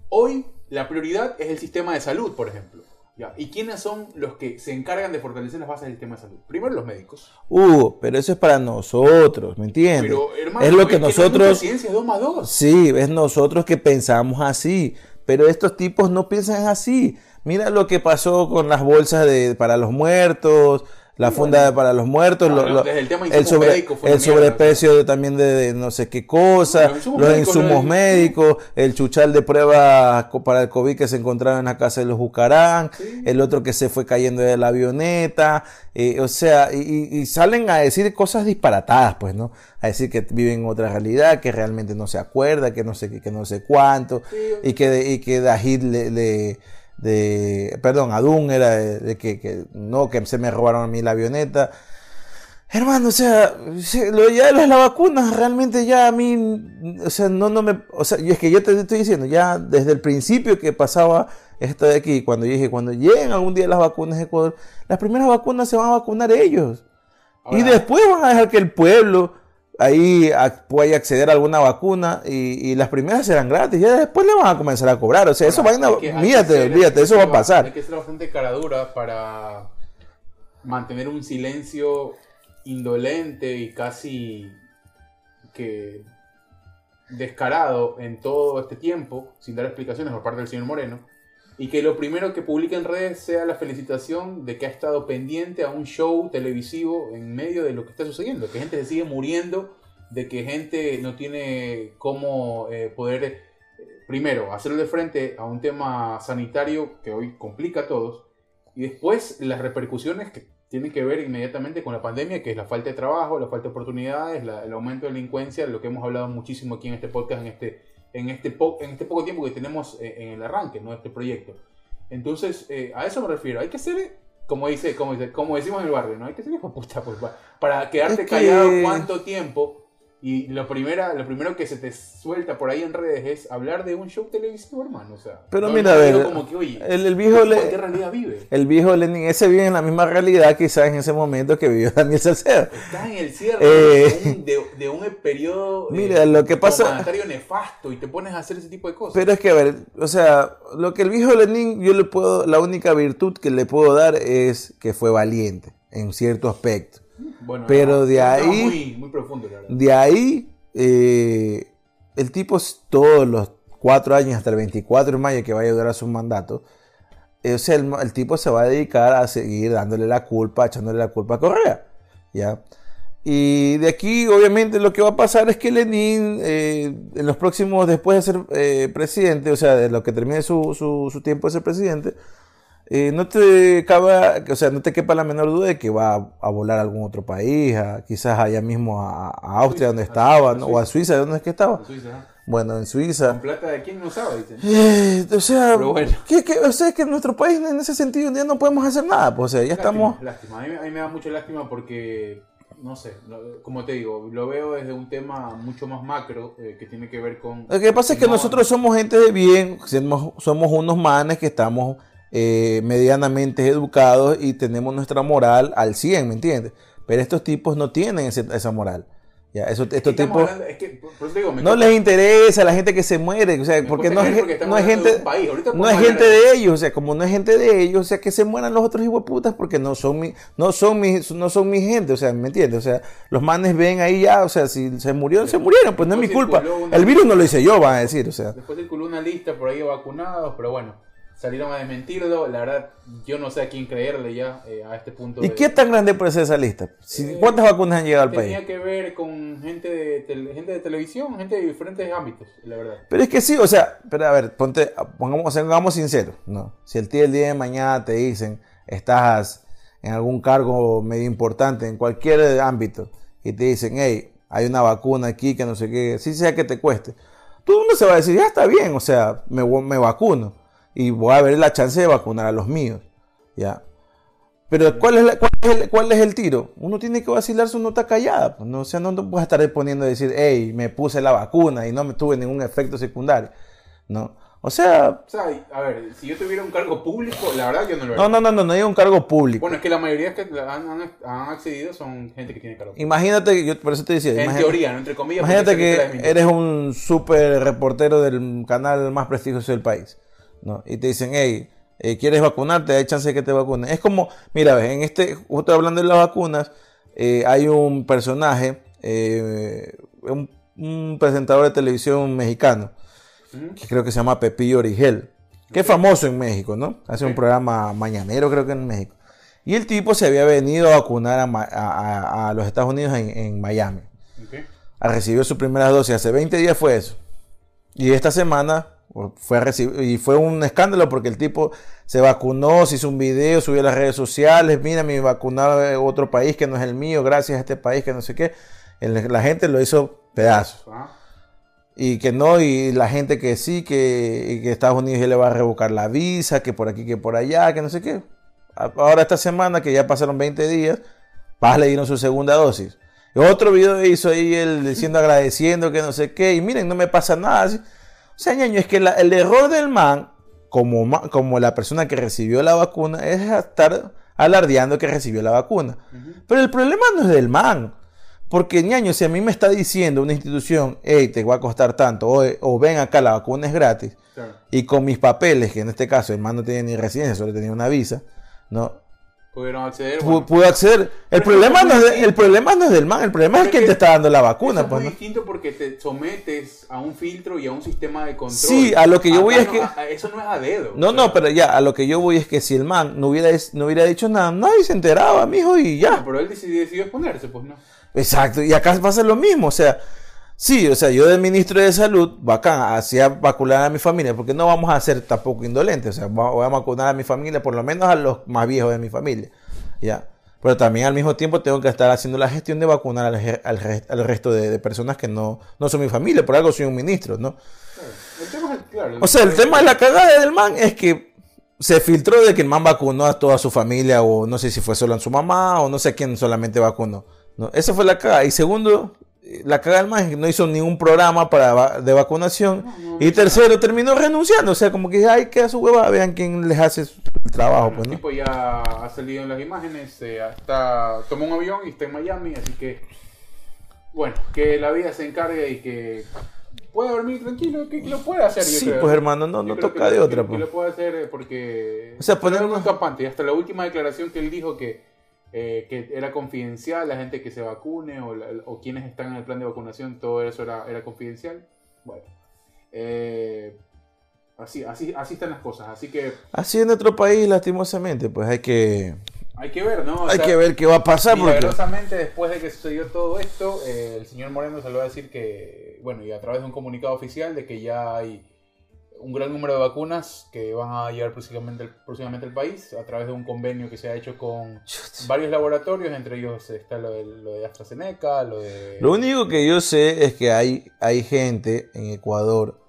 Hoy la prioridad es el sistema de salud, por ejemplo. ¿ya? ¿Y quiénes son los que se encargan de fortalecer las bases del sistema de salud? Primero los médicos. Hugo, pero eso es para nosotros, ¿me entiendes? Pero, hermano, es lo que nosotros, mucha ciencia, es 2 más 2. sí, es nosotros que pensamos así, pero estos tipos no piensan así. Mira lo que pasó con las bolsas de, para los muertos, la funda para los muertos, lo- el el, sobre- el sobreprecio de- también de, de no sé qué cosa, los insumos los médicos, insumos el chuchal de pruebas para el COVID que se encontraba en la casa de los Bucarán, Sí. el otro que se fue cayendo de la avioneta, eh, o sea, y, y- salen a decir cosas disparatadas, pues, ¿no? A decir que viven en otra realidad, que realmente no se acuerda, que no sé qué, que no sé cuánto, Sí, y que, de- y que Dajid le, le- de, perdón, Adun era de, de que, que no, que se me robaron a mí la avioneta. Hermano, o sea, lo ya de las la vacunas realmente ya a mí, o sea, no, no me, o sea, y es que yo te estoy diciendo, ya desde el principio que pasaba esto de aquí, cuando yo dije, cuando lleguen algún día las vacunas de Ecuador, las primeras vacunas se van a vacunar ellos. y después van a dejar que el pueblo ahí a- pueda acceder a alguna vacuna y, y las primeras serán gratis, ya después le van a comenzar a cobrar, o sea, eso Ahora, que- hay que olvídate, eso va a pasar. Hay que ser bastante caradura para mantener un silencio indolente y casi que descarado en todo este tiempo, sin dar explicaciones por parte del señor Moreno, y que lo primero que publique en redes sea la felicitación de que ha estado pendiente a un show televisivo en medio de lo que está sucediendo, que gente se sigue muriendo, de que gente no tiene cómo eh, poder, eh, primero, hacerle frente a un tema sanitario que hoy complica a todos, y después las repercusiones que tienen que ver inmediatamente con la pandemia, que es la falta de trabajo, la falta de oportunidades, la- el aumento de delincuencia, lo que hemos hablado muchísimo aquí en este podcast, en este, en este, po- en este poco tiempo que tenemos eh, en el arranque ¿no? este proyecto. Entonces, eh, a eso me refiero. Hay que ser, como, dice, como, dice, como decimos en el barrio, ¿no? hay que ser hijo puta pues, pa- para quedarte Es que- callado cuánto tiempo. Y lo, primera, lo primero que se te suelta por ahí en redes es hablar de un show televisivo, hermano. O sea, Pero no- mira, a ver, como que, oye, el, el viejo ¿en qué realidad vive? el viejo Lenin, ese vive en la misma realidad quizás en ese momento que vivió Daniel Salcedo. Estás en el cierre Eh, de, un, de- de un periodo eh, Mira, lo que pasa- nefasto y te pones a hacer ese tipo de cosas. Pero es que, a ver, o sea, lo que el viejo Lenin, yo le puedo, la única virtud que le puedo dar es que fue valiente en cierto aspecto. Bueno, pero no, de ahí- Muy, muy profundo, la. De ahí, eh, el tipo todos los cuatro años hasta el 24 de mayo que vaya a durar su mandato, eh, o sea, el, el tipo se va a dedicar a seguir dándole la culpa, echándole la culpa a Correa, ¿ya? Y de aquí, obviamente, lo que va a pasar es que Lenin, eh, en los próximos, después de ser eh, presidente, o sea, de lo que termine su, su- su tiempo de ser presidente, eh, no te cabe, o sea, no te quepa la menor duda de que va a, a volar a algún otro país, a- quizás allá mismo a, a Austria, Suiza, donde estaba, ¿no? o a Suiza, ¿dónde es que estaba? Suiza, ¿no? bueno, en Suiza. ¿Con plata de quién no sabe? Dicen. Eh, o sea, bueno. que, que- o sea, es que en nuestro país en ese sentido ya no podemos hacer nada, pues, o sea, ya estamos... Lástima, lástima. A, mí, a mí me da mucha lástima porque, no sé, como te digo, lo veo desde un tema mucho más macro eh, que tiene que ver con... Lo que pasa es que no- nosotros somos gente de bien, somos, somos unos manes que estamos eh, medianamente educados y tenemos nuestra moral al 100, ¿me entiendes? Pero estos tipos no tienen ese- esa moral. Ya, eso, estos Estamos tipos hablando- es que, digo, no cuesta- les interesa la gente que se muere, o sea, porque no es, porque no es de gente, un país. No es gente de ellos, o sea, como no es gente de ellos, o sea, que se mueran los otros putas porque no son mi, no son mi, no son mi gente, o sea, ¿me entiendes? O sea, los manes ven ahí ya, o sea, si se murieron, se murieron, pues no es mi culpa. El virus no lo hice yo, van a decir, o sea. Después circuló una lista por ahí de vacunados, pero bueno, salieron a desmentirlo. La verdad, yo no sé a quién creerle ya eh, a este punto. ¿Y de- qué tan grande puede ser esa lista? Si- Eh, ¿Cuántas vacunas han llegado al país? Tenía que ver con gente de, gente de televisión, gente de diferentes ámbitos, la verdad. Pero es que sí, o sea, pero a ver, ponte, pongamos, pongamos sinceros, ¿no? Si el día, el día de mañana te dicen, estás en algún cargo medio importante, en cualquier ámbito, y te dicen, hey, hay una vacuna aquí que no sé qué, sí sea que te cueste, todo el mundo se va a decir, ya está bien, o sea, me, me vacuno, y voy a ver la chance de vacunar a los míos, ¿ya? Pero ¿cuál es, la- cuál, es el, cuál es el tiro? Uno tiene que vacilar su nota callada. Pues, no, o sea, no te puedes estar poniendo a decir, hey, me puse la vacuna y no me tuve ningún efecto secundario. ¿no? O sea, O sea, a ver, si yo tuviera un cargo público, la verdad yo no lo haría. no, no, no, no, no hay un cargo público. Bueno, es que la mayoría que han, han- han accedido son gente que tiene cargo público. Imagínate, yo por eso te decía, En teoría, ¿no? Entre comillas. imagínate que eres un súper reportero del canal más prestigioso del país, ¿no? Y te dicen, hey, eh, ¿quieres vacunarte? Hay chance de que te vacunen. Es como, mira, en este, justo hablando de las vacunas, eh, hay un personaje, eh, un, un presentador de televisión mexicano, que creo que se llama Pepillo Origel, que es famoso en México, ¿no? Hace un programa mañanero, creo que en México. Y el tipo se había venido a vacunar a, a- los Estados Unidos en, en Miami. Ok. A recibir sus primeras dosis. Hace 20 días fue eso. Y esta semana fue a y fue un escándalo porque el tipo se vacunó, se hizo un video, subió a las redes sociales, mira, me vacunaron otro país que no es el mío, gracias a este país que no sé qué. El- la gente lo hizo pedazos. Ah, Y que no, y la gente que sí, que, que Estados Unidos ya le va a revocar la visa, que por aquí, que por allá, que no sé qué. Ahora esta semana, que ya pasaron 20 días, Paz le dieron su segunda dosis. Y otro video hizo ahí él diciendo, agradeciendo, que no sé qué, y miren, no me pasa nada. O sea, ñaño, es que la- el error del man, como, como la persona que recibió la vacuna, es estar alardeando que recibió la vacuna. Pero el problema no es del man. Porque, ñaño, si a mí me está diciendo una institución, hey, te va a costar tanto, o, o ven acá, la vacuna es gratis, Claro. y con mis papeles, que en este caso el man no tenía ni residencia, solo tenía una visa, ¿no? Pudieron acceder. Bueno. Pudo acceder. El problema, eso no es es el problema no es del man, el problema es es te que está dando la Eso vacuna. es Pues, muy ¿no? distinto porque te sometes a un filtro y a un sistema de control. Sí, a lo que yo voy Acá es no- que- a- a- eso no es a dedo. No, o sea, no, pero ya, a lo que yo voy es que si el man no hubiera, no hubiera dicho nada, nadie se enteraba, mijo, y ya. Pero él decidió, decidió exponerse, pues no. Exacto, y acá pasa lo mismo, o sea, sí, o sea, yo del ministro de salud, bacán, hacía vacunar a mi familia, porque no vamos a ser tampoco indolentes, o sea, voy a vacunar a mi familia, por lo menos a los más viejos de mi familia, ya. Pero también al mismo tiempo tengo que estar haciendo la gestión de vacunar al, resto de, de personas que no, no son mi familia, por algo soy un ministro, ¿no? Claro. El tema es, claro, O sea, el tema de la cagada del man es que se filtró de que el man vacunó a toda su familia, o no sé si fue solo a su mamá, o no sé quién solamente vacunó. ¿no? Esa fue la cagada. Y segundo, la que no hizo ningún programa para va- de vacunación. No, no, y tercero, terminó renunciando. O sea, como que, ay, queda su hueva, vean quién les hace el trabajo, pues, El tipo ya ha salido en las imágenes, eh, está, tomó un avión y está en Miami, así que, bueno, que la vida se encargue y que pueda dormir tranquilo, que, que lo pueda hacer. yo Sí, creo. pues, hermano, no- Yo no toca que de otra, Que, pues. lo puede hacer eh, porque O sea, poner algo una- campante. Y hasta la última declaración que él dijo que, eh, que era confidencial, la gente que se vacune o, la- o quienes están en el plan de vacunación, todo eso era, era confidencial. Bueno, eh, así, así, así están las cosas. Así que Así en nuestro país, lastimosamente, pues hay que, hay que ver, ¿no? O hay sea, que ver qué va a pasar. Porque... Milagrosamente, después de que sucedió todo esto, eh, el señor Moreno salió a decir que, bueno, y a través de un comunicado oficial, de que ya hay un gran número de vacunas que van a llegar próximamente, próximamente al país a través de un convenio que se ha hecho con varios laboratorios, entre ellos está lo de, lo de AstraZeneca, lo de... Lo único que yo sé es que hay, hay gente en Ecuador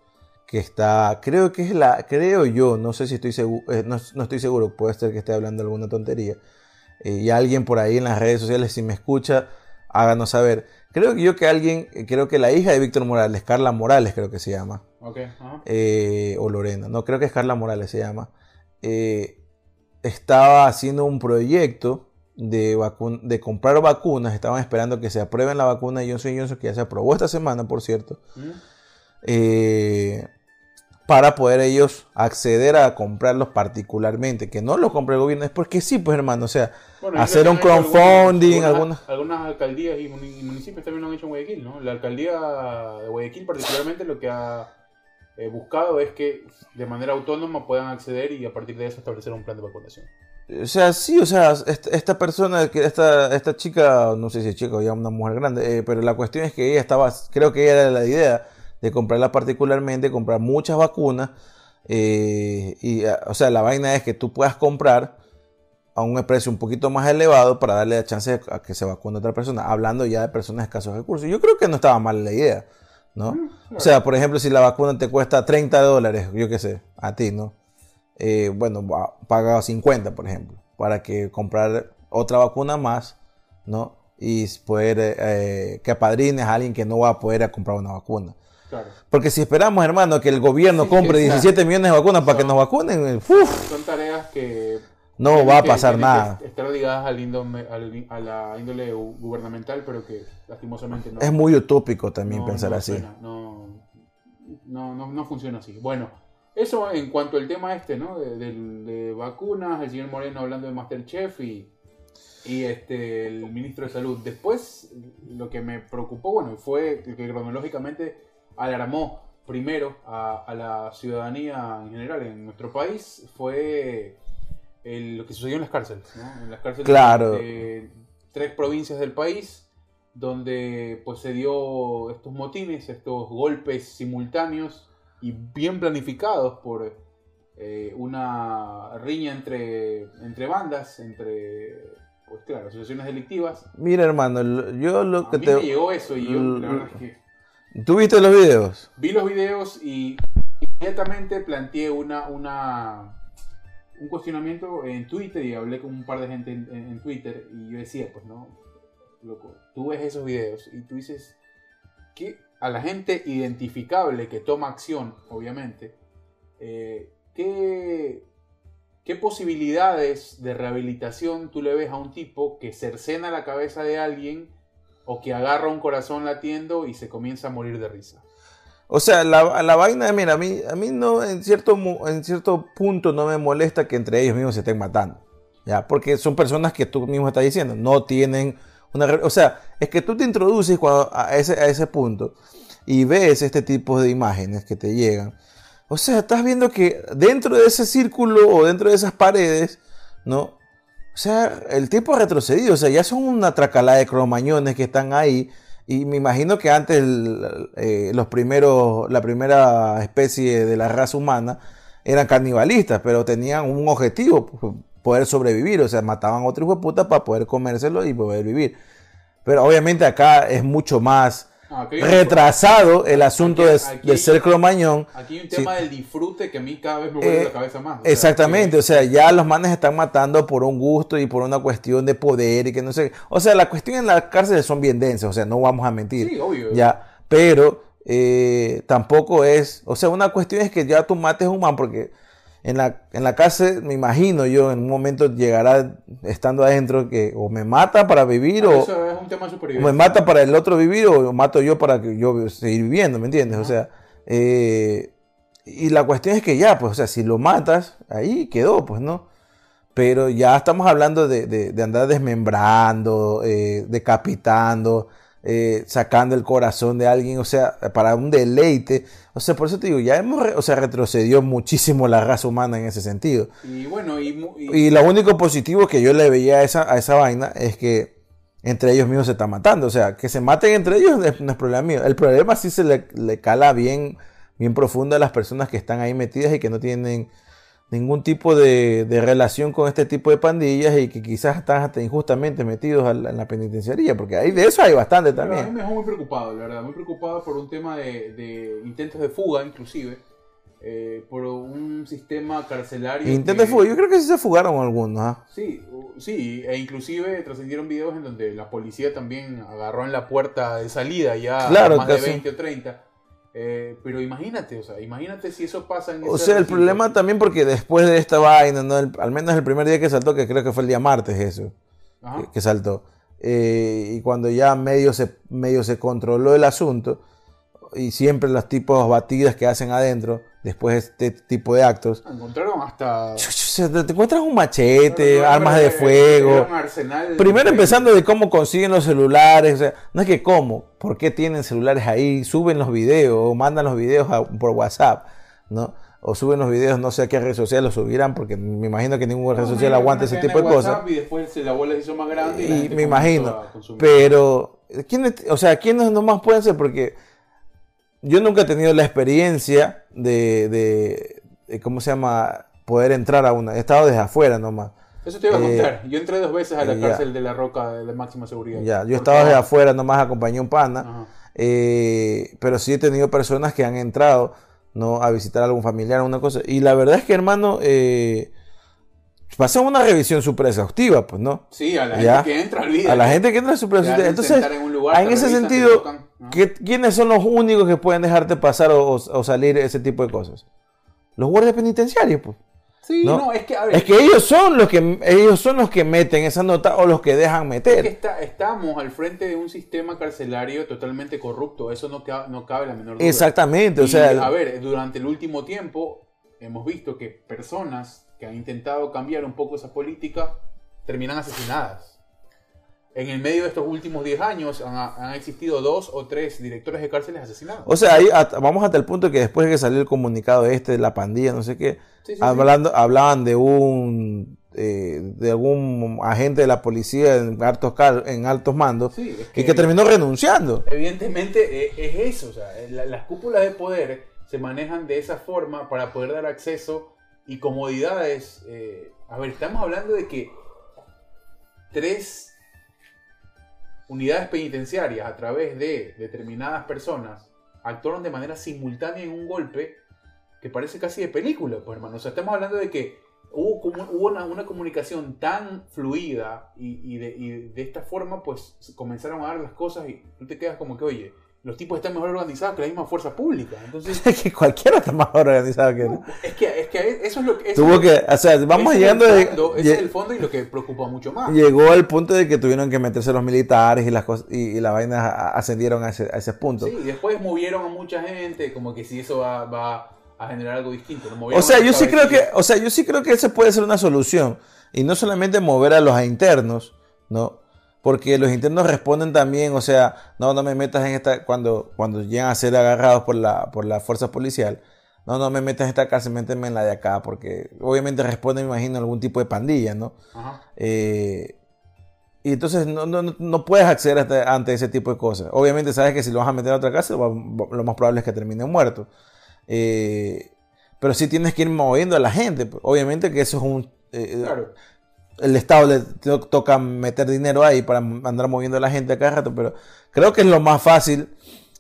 que está, creo que es la, creo yo, no sé si estoy seguro, eh, no, estoy seguro, puede ser que esté hablando alguna tontería, eh, y alguien por ahí en las redes sociales, si me escucha, háganos saber. Creo que yo que alguien, creo que la hija de Víctor Morales, Carla Morales creo que se llama, eh, o Lorena, no, creo que es Carla Morales se llama, estaba haciendo un proyecto de, de comprar vacunas, estaban esperando que se aprueben la vacuna de Johnson Johnson, que ya se aprobó esta semana, por cierto. ¿Mm? Eh, para poder ellos acceder a comprarlos particularmente. Que no los compre el gobierno, es porque sí, pues hermano, o sea, hacer un crowdfunding, algunas, algunas, alcaldías y municipios también lo han hecho en Guayaquil, ¿no? La alcaldía de Guayaquil particularmente lo que ha eh, buscado es que de manera autónoma puedan acceder y a partir de eso establecer un plan de vacunación. O sea, sí, o sea, esta, persona, esta, esta chica, no sé si es chica o ya una mujer grande, eh, pero la cuestión es que ella estaba, creo que era la idea de comprarla particularmente, comprar muchas vacunas. Eh, y, o sea, la vaina es que tú puedas comprar a un precio un poquito más elevado para darle la chance a que se vacune otra persona, hablando ya de personas de escasos recursos. Yo creo que no estaba mal la idea, ¿no? Mm, o sea, por ejemplo, si la vacuna te cuesta 30 dólares, yo qué sé, a ti, ¿no? Eh, bueno, paga 50, por ejemplo, para que comprar otra vacuna más, ¿no? Y poder eh, que apadrines a alguien que no va a poder comprar una vacuna. Porque si esperamos, hermano, que el gobierno compre 17 millones de vacunas para que nos vacunen, son tareas que no va a pasar nada. estar ligadas a la índole gubernamental, pero que lastimosamente no. Es muy utópico también pensar así. no, no, no, funciona así. Bueno, eso en cuanto al tema este, ¿no? De, vacunas, el señor Moreno hablando de Masterchef y, y este, el ministro de Salud. Después, lo que me preocupó, bueno, fue que cronológicamente alarmó primero a, la ciudadanía en general en nuestro país fue lo que sucedió en las cárceles. En las cárceles de tres provincias del país, donde pues se dio estos motines, estos golpes simultáneos y bien planificados por eh, una riña entre, entre bandas, entre pues claro, asociaciones delictivas. Mira hermano, yo lo que mí te... Me llegó eso y yo la verdad es que ¿Tú viste los videos? Vi los videos y inmediatamente planteé una, un cuestionamiento en Twitter y hablé con un par de gente en, Twitter y yo decía, pues no, loco, tú ves esos videos y tú dices que a la gente identificable que toma acción, obviamente, eh, ¿qué, ¿qué posibilidades de rehabilitación tú le ves a un tipo que cercena la cabeza de alguien o que agarra un corazón latiendo y se comienza a morir de risa. O sea, la, vaina, mira, a mí, a mí no, en cierto, en cierto punto no me molesta que entre ellos mismos se estén matando. ¿ya? Porque son personas que tú mismo estás diciendo, no tienen una... O sea, es que tú te introduces a, ese, a ese punto y ves este tipo de imágenes que te llegan. O sea, estás viendo que dentro de ese círculo o dentro de esas paredes, ¿no? O sea, el tiempo ha retrocedido, o sea, ya son una tracalada de cromañones que están ahí. Y me imagino que antes eh, los primeros, la primera especie de la raza humana eran canibalistas, pero tenían un objetivo, poder sobrevivir. O sea, mataban a otro hijo de puta para poder comérselo y poder vivir. Pero obviamente acá es mucho más Ah, retrasado el asunto de, ser cromañón. Aquí hay un tema del disfrute que a mí cada vez me vuelve la eh, cabeza más. exactamente, o sea, ya los manes están matando por un gusto y por una cuestión de poder y que no sé. O sea, la cuestión en las cárceles son bien densas, o sea, no vamos a mentir. Sí, obvio. Ya, pero eh, tampoco es, o sea, una cuestión es que ya tú mates a un man porque en la, en la cárcel, me imagino yo, en un momento llegará estando adentro que o me mata para vivir ah, o, me mata para el otro vivir o mato yo para que yo seguir viviendo, ¿me entiendes? O sea, eh, y la cuestión es que ya, pues, o sea, si lo matas, ahí quedó, pues, ¿no? Pero ya estamos hablando de, de, andar desmembrando, eh, decapitando, eh, sacando el corazón de alguien, o sea, para un deleite. O sea, por eso te digo, ya hemos, o sea, retrocedió muchísimo la raza humana en ese sentido. Y bueno, y, y, lo único positivo que yo le veía a esa, a esa vaina es que entre ellos mismos se están matando. O sea, que se maten entre ellos no es problema mío. El problema sí se le, le cala bien bien profunda a las personas que están ahí metidas y que no tienen ningún tipo de, relación con este tipo de pandillas y que quizás están hasta injustamente metidos en la penitenciaría, porque ahí de eso hay bastante también. a mí me dejó muy preocupado, la verdad, muy preocupado por un tema de, intentos de fuga, inclusive, eh, por un sistema carcelario. Intentos de fuga, yo creo que sí se fugaron algunos. ¿ah? Sí, sí, e inclusive trascendieron videos en donde la policía también agarró en la puerta de salida ya más de 20 o 30 eh, pero imagínate, o sea, imagínate si eso pasa en O sea, el problema también porque después de esta vaina, ¿no? al menos el primer día que saltó, que creo que fue el día martes eso, que, saltó. Eh, y cuando ya medio se, medio se controló el asunto, y siempre los tipos batidas que hacen adentro, después de este tipo de actos. Encontraron hasta. Te encuentras un machete, armas de fuego. Primero empezando de cómo consiguen los celulares. O sea, no es que cómo, por qué tienen celulares ahí, suben los videos o mandan los videos por WhatsApp, ¿no? O suben los videos, no sé a qué red social los subirán, porque me imagino que ninguna red social aguante ese tipo de cosas. Y después la bola se hizo más grande. Y, me imagino. Pero, ¿quiénes, o sea, ¿quiénes nomás pueden ser? Porque yo nunca he tenido la experiencia de, ¿cómo se llama? Poder entrar a una. He estado desde afuera nomás. Eso te iba a eh, contar. Yo entré dos veces a la cárcel de la Roca de máxima seguridad. Ya, yo estaba desde afuera nomás, acompañé a un pana. Eh, pero sí he tenido personas que han entrado ¿no? a visitar a algún familiar o una cosa. Y la verdad es que, hermano, eh, pasan una revisión súper exhaustiva, pues, ¿no? Sí, a la gente que entra al A la gente que entra súper exhaustiva. Entonces, en, ese sentido, ¿quiénes son los únicos que pueden dejarte pasar o, salir ese tipo de cosas? Los guardias penitenciarios, pues. Sí, no, es que Es que ellos son los que ellos son los que meten esa nota o los que dejan meter. Es que estamos al frente de un sistema carcelario totalmente corrupto, eso no, no cabe la menor duda. Exactamente, o sea, a ver, durante el último tiempo hemos visto que personas que han intentado cambiar un poco esa política terminan asesinadas. En el medio de estos últimos 10 años han, existido dos o tres directores de cárceles asesinados. O sea, ahí vamos hasta el punto que después de que salió el comunicado este de la pandilla, no sé qué, hablando, hablaban de un eh, de algún agente de la policía en altos, en altos mandos y que terminó renunciando. Evidentemente eh, es eso, o sea, las cúpulas de poder se manejan de esa forma para poder dar acceso y comodidades. Eh, a ver, estamos hablando de que tres unidades penitenciarias a través de determinadas personas actuaron de manera simultánea en un golpe que parece casi de película, pues hermano. O sea, estamos hablando de que hubo, hubo una, comunicación tan fluida y, y, de, y, de, esta forma, pues comenzaron a dar las cosas y tú te quedas como que, oye, los tipos están mejor organizados que la misma fuerza pública. Entonces, es que cualquiera está mejor organizado que es que Es que eso es lo que. Tuvo que. O sea, vamos llegando. Es ese es el fondo y lo que preocupa mucho más. Llegó al punto de que tuvieron que meterse los militares y las cosas y, la vaina ascendieron a ese, a ese punto. Sí, y después movieron a mucha gente, como que si eso va, va a generar algo distinto. o sea, yo sí creo que, o sea, yo sí creo que esa puede ser una solución. Y no solamente mover a los internos, ¿no? Porque los internos responden también, o sea, no, no me metas en esta, cuando, cuando llegan a ser agarrados por la, por la fuerza policial, no, no me metas en esta cárcel, méteme en la de acá, porque obviamente responden, me imagino, algún tipo de pandilla, ¿no? Eh, y entonces no, no, no puedes acceder ante ese tipo de cosas. Obviamente sabes que si lo vas a meter a otra cárcel, lo más probable es que termine muerto. Eh, pero sí tienes que ir moviendo a la gente. Obviamente que eso es un... Eh, claro el Estado le toca meter dinero ahí para andar moviendo a la gente a cada rato, pero creo que es lo más fácil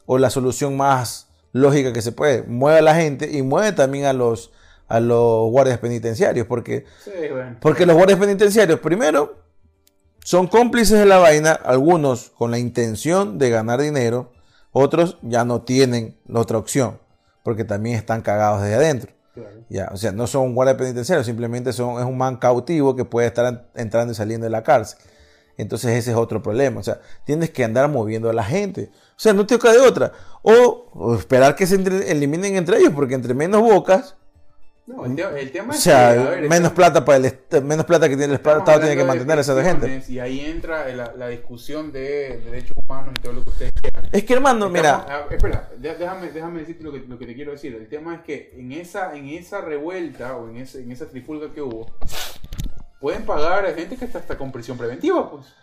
o la solución más lógica que se puede. Mueve a la gente y mueve también a los, a los guardias penitenciarios, porque, porque los guardias penitenciarios, primero, son cómplices de la vaina, algunos con la intención de ganar dinero, otros ya no tienen la otra opción, porque también están cagados desde adentro. Ya, o sea, no son un guardia penitenciario, simplemente son, es un man cautivo que puede estar entrando y saliendo de la cárcel. Entonces ese es otro problema. O sea, tienes que andar moviendo a la gente. O sea, no te toca de otra. O, esperar que se eliminen entre ellos, porque entre menos bocas, no, el, tema, es o sea, menos plata para el menos plata que tiene el Estado tiene que mantener a esa gente. Y ahí entra la, discusión de derechos humanos y todo lo que ustedes quieran. Es que hermano, mira, espera, déjame, déjame decirte lo que, lo que te quiero decir. El tema es que en esa en esa revuelta o en ese, en esa trifulga que hubo pueden pagar a gente que está hasta con prisión preventiva, pues.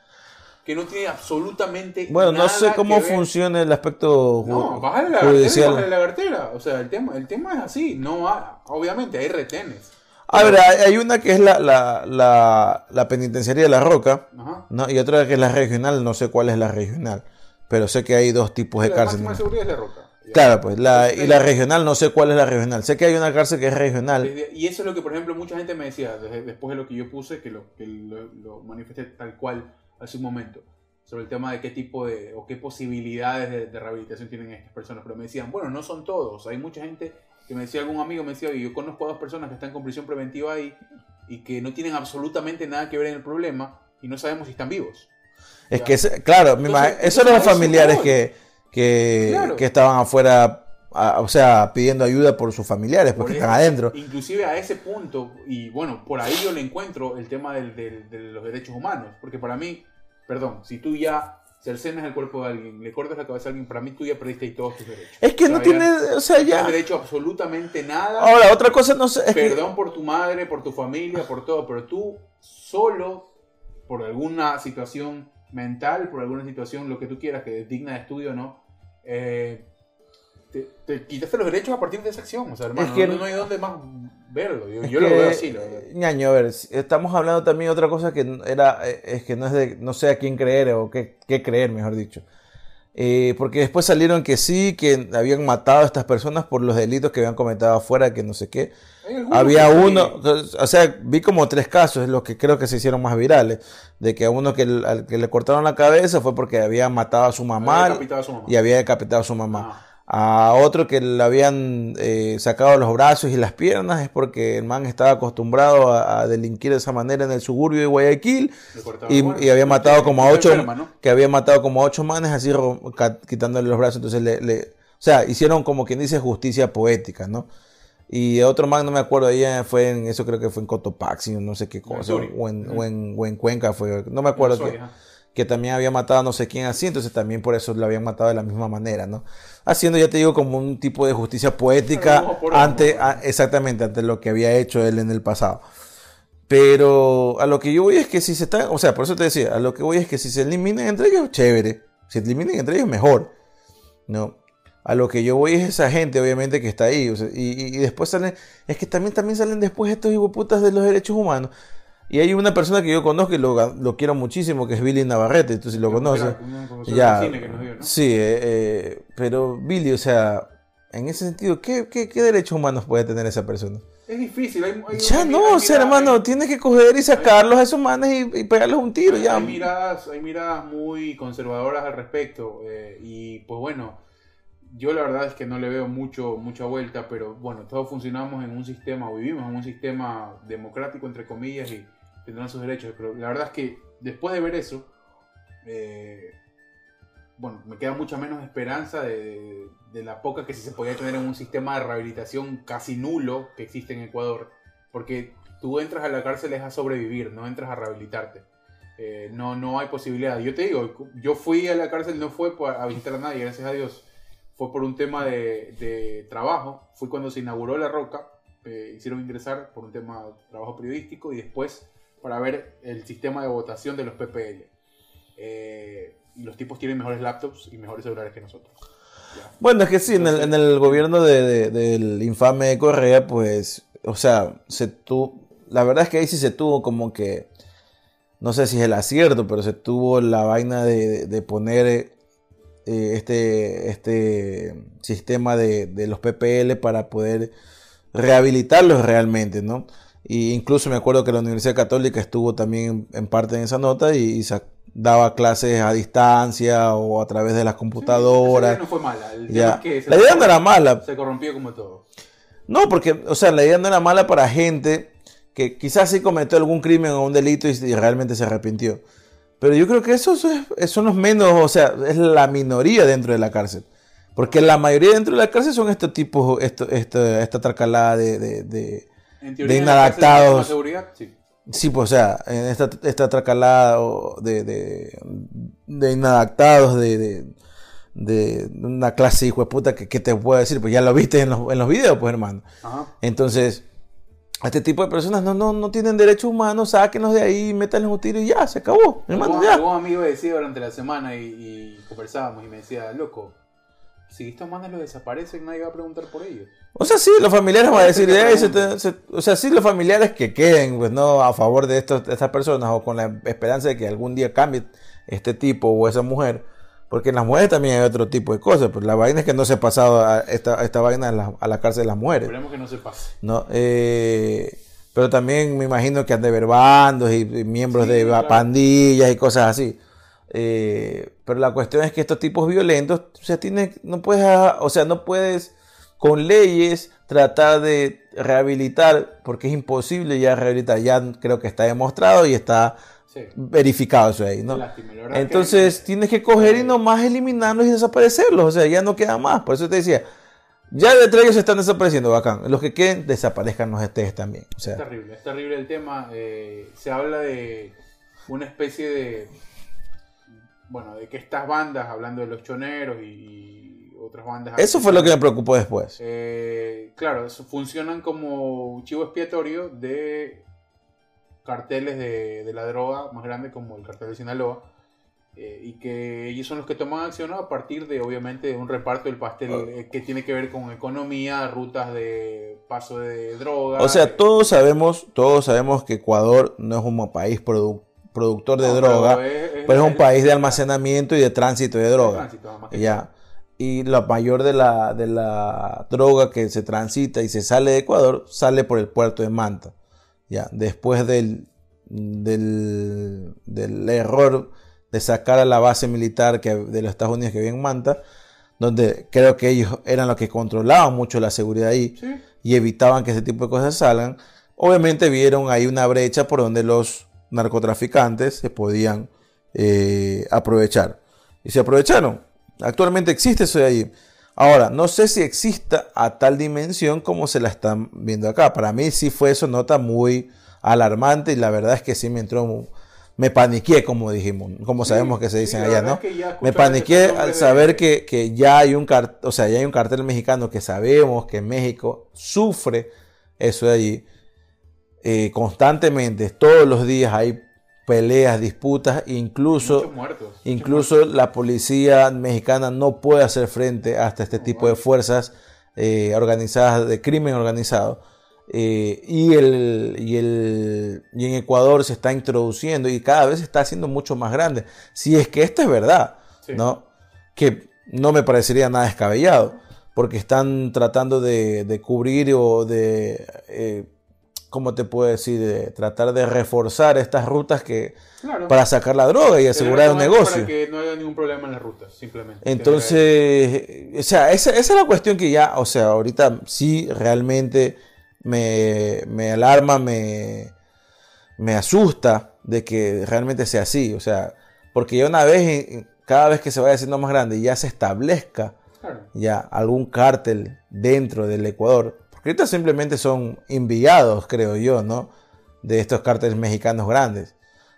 Que no tiene absolutamente Bueno, no sé cómo funciona el aspecto ju- No, bájale la judicial. bájale la cartera. O sea, el tema, el tema es así. No hay- obviamente hay retenes. A ver, hay, una que es la, la, la, la penitenciaría de la Roca, Ajá. ¿no? y otra que es la regional, no sé cuál es la regional, pero sé que hay dos tipos de la cárceles. máxima ¿no? seguridad es la roca. Ya. Claro, pues, la, y la regional, no sé cuál es la regional. Sé que hay una cárcel que es regional. Desde- y eso es lo que, por ejemplo, mucha gente me decía desde- después de lo que yo puse, que lo, que lo, lo manifesté tal cual hace un momento, sobre el tema de qué tipo de o qué posibilidades de, de rehabilitación tienen estas personas. Pero me decían, bueno, no son todos. Hay mucha gente que me decía, algún amigo me decía, yo conozco a dos personas que están con prisión preventiva ahí y que no tienen absolutamente nada que ver en el problema y no sabemos si están vivos. Es Ya. que, claro, Entonces, esos eran los familiares que, que, Claro. que estaban afuera, a- o sea, pidiendo ayuda por sus familiares, Por porque eso, están adentro. Inclusive a ese punto, y bueno, por ahí yo le encuentro el tema del- del- de los derechos humanos, porque para mí, perdón, si tú ya cercenas el cuerpo de alguien, le cortas la cabeza a alguien, para mí tú ya perdiste ahí todos tus derechos. Es que no tiene, o sea, No ya. derecho a absolutamente nada. Ahora, otra cosa, no sé, es que, Perdón por tu madre, por tu familia, por todo, pero tú solo, por alguna situación mental, por alguna situación, lo que tú quieras, que es digna de estudio no, eh, te, te quitaste los derechos a partir de esa acción. O sea, hermano, Es que- no, no hay dónde más verlo. Yo, lo veo así, la ñaño, a ver, estamos hablando también de otra cosa que era, eh, es que no es de, no sé a quién creer o qué, qué creer, mejor dicho. Eh, porque después salieron que sí, que habían matado a estas personas por los delitos que habían cometido afuera, que no sé qué. Había uno, o sea, vi como tres casos, los que creo que se hicieron más virales, de que a uno que, al que le cortaron la cabeza fue porque había matado a su mamá Había decapitado a su mamá. y había decapitado a su mamá. Ah, A otro que le habían eh, sacado los brazos y las piernas es porque el man estaba acostumbrado a, a delinquir de esa manera en el suburbio de Guayaquil y, había matado como a ocho enferma, ¿no? que había matado como a ocho manes así quitándole los brazos. Entonces le, le- o sea hicieron como quien dice justicia poética no y otro man no me acuerdo eh, fue en eso creo que fue en Cotopaxi o no sé qué cosa o en, o en, o en Cuenca fue no me acuerdo Soy, que, ajá. Que también había matado a no sé quién así, entonces también por eso lo habían matado de la misma manera, ¿no? Haciendo, ya te digo, como un tipo de justicia poética ante, exactamente, ante lo que había hecho él en el pasado. Pero a lo que yo voy es que si se está, o sea, por eso te decía, a lo que voy es que si se eliminan entre ellos, chévere. Si se eliminan entre ellos, mejor. ¿No? A lo que yo voy es esa gente, obviamente, que está ahí. o sea, y, y- y después salen, es que también, también salen después estos hijueputas de los derechos humanos. Y hay una persona que yo conozco y lo, lo quiero muchísimo, que es Billy Navarrete, tú si lo conoces. Ya, sí, eh, eh, pero Billy, o sea, en ese sentido, ¿qué, qué, qué derechos humanos puede tener esa persona? Es difícil. Hay, hay- Ya no, o sea, hermano, tienes que coger y sacarlos a esos manes y, y pegarles un tiro, ya. Hay miradas, hay miradas muy conservadoras al respecto. eh, y pues bueno, yo la verdad es que no le veo mucho, mucha vuelta, pero bueno, todos funcionamos en un sistema, o vivimos en un sistema democrático, entre comillas, y tendrán sus derechos. Pero la verdad es que después de ver eso, eh, bueno, me queda mucha menos esperanza de, de la poca que se podía tener en un sistema de rehabilitación casi nulo que existe en Ecuador. Porque tú entras a la cárcel es a sobrevivir, no entras a rehabilitarte. Eh, no, no hay posibilidad. Yo te digo, yo fui a la cárcel, no fue a visitar a nadie, gracias a Dios. Fue por un tema de, de trabajo. Fui cuando se inauguró La Roca. eh, hicieron ingresar por un tema de trabajo periodístico y después para ver el sistema de votación de los PPL. Eh, y los tipos tienen mejores laptops y mejores celulares que nosotros. Ya. Bueno, es que sí, en el, en el gobierno de- de- del infame Correa, pues, o sea, se tuvo, la verdad es que ahí sí se tuvo como que, no sé si es el acierto, pero se tuvo la vaina de, de poner eh, este, este sistema de, de los PPL para poder rehabilitarlos realmente, ¿no? Y incluso me acuerdo que la Universidad Católica estuvo también en, parte en esa nota y, daba clases a distancia o a través de las computadoras. idea no fue mala. El Ya. es que se La idea no era mala. Se corrompió como todo. No, porque, o sea, la idea no era mala para gente que quizás sí cometió algún crimen o un delito y, y realmente se arrepintió. Pero yo creo que eso, eso es- son los menos, o sea, es la minoría dentro de la cárcel. Porque la mayoría dentro de la cárcel son estos tipos, esto, esto, esta tracalada de, de, de- En De en la cárcel inadaptados. sí. Sí, pues, o sea, en esta, esta tracalada de, de, de inadaptados, de, de, de una clase hijo de puta que, que te puedo decir, pues ya lo viste en los, en los videos, pues hermano. Ajá. Entonces, a este tipo de personas no, no, no tienen derechos humanos, sáquenlos de ahí, métanles un tiro y ya, se acabó. Hermano, ya. algún amigo decía durante la semana y, y conversábamos y me decía, loco, si estos manes los desaparecen, nadie va a preguntar por ellos. O sea, sí, los familiares van a decir, que "Eh, se pregunten". te- se- o sea, sí, los familiares que queden, pues no, a favor de, estos, de estas personas o con la esperanza de que algún día cambie este tipo o esa mujer, porque en las mujeres también hay otro tipo de cosas, pero la vaina es que no se ha pasado a esta, esta vaina a la, a la cárcel de las mujeres, Esperemos que no se pase. ¿no? Eh, pero también me imagino que han de haber bandos y, y miembros Sí, de claro. pandillas y cosas así. Eh, pero la cuestión es que estos tipos violentos, o sea, tiene, no puedes, o sea, no puedes con leyes tratar de rehabilitar, porque es imposible ya rehabilitar, ya creo que está demostrado y está Sí. verificado eso ahí, ¿no? Lástima, Entonces tienes que coger y nomás eliminarlos y desaparecerlos, o sea, ya no queda más, por eso te decía, ya de ellos se están desapareciendo, bacán, los que queden desaparezcan los ustedes también, o Es terrible, es terrible el tema. eh, se habla de una especie de. Bueno, de que estas bandas, hablando de los choneros y, otras bandas. eso fue lo que me preocupó después. Eh, claro, funcionan como chivo expiatorio de carteles de, de la droga más grande como el cartel de Sinaloa. eh, y que ellos son los que toman acción a partir de, obviamente, de un reparto del pastel Ah. eh, que tiene que ver con economía, rutas de paso de droga. O sea, eh, todos sabemos, todos sabemos que Ecuador no es un país produ- productor de no, droga, pero es, pero es un es- país de almacenamiento y de tránsito de droga. tránsito, más que Ya. Y la mayor de la, de la droga que se transita y se sale de Ecuador sale por el puerto de Manta. Ya. Después del, del, del error de sacar a la base militar que, de los Estados Unidos que había en Manta, donde creo que ellos eran los que controlaban mucho la seguridad ahí Sí, y evitaban que ese tipo de cosas salgan, obviamente vieron ahí una brecha por donde los narcotraficantes se podían eh, aprovechar. Y se aprovecharon. Actualmente existe eso de ahí. Ahora, no sé si exista a tal dimensión como se la están viendo acá. Para mí sí fue eso nota muy alarmante y la verdad es que sí me entró, me paniqué como dijimos, como Sí, sabemos que se dicen allá, ¿no? es que ya Me paniqué al saber de- que, que ya hay un cart o sea, ya hay un cartel mexicano que sabemos que México sufre eso de allí eh, constantemente, todos los días hay peleas, disputas, incluso, muertos. incluso la policía mexicana no puede hacer frente hasta este tipo de fuerzas eh, organizadas de crimen organizado. Eh, y, el, y, el, y en Ecuador se está introduciendo y cada vez se está haciendo mucho más grande. Si es que esto es verdad, Sí. ¿no? Que no me parecería nada descabellado, porque están tratando de, de cubrir o de, eh, ¿cómo te puedo decir? De tratar de reforzar estas rutas que Claro. para sacar la droga y asegurar el negocio. Para que no haya ningún problema en las rutas, simplemente. Entonces, o sea, esa, esa es la cuestión que ya, o sea, ahorita sí realmente me, me alarma, me, me asusta de que realmente sea así. O sea, porque ya una vez, cada vez que se vaya haciendo más grande y ya se establezca Claro. ya algún cártel dentro del Ecuador, ahorita simplemente son enviados, creo yo, ¿no? De estos cárteles mexicanos grandes.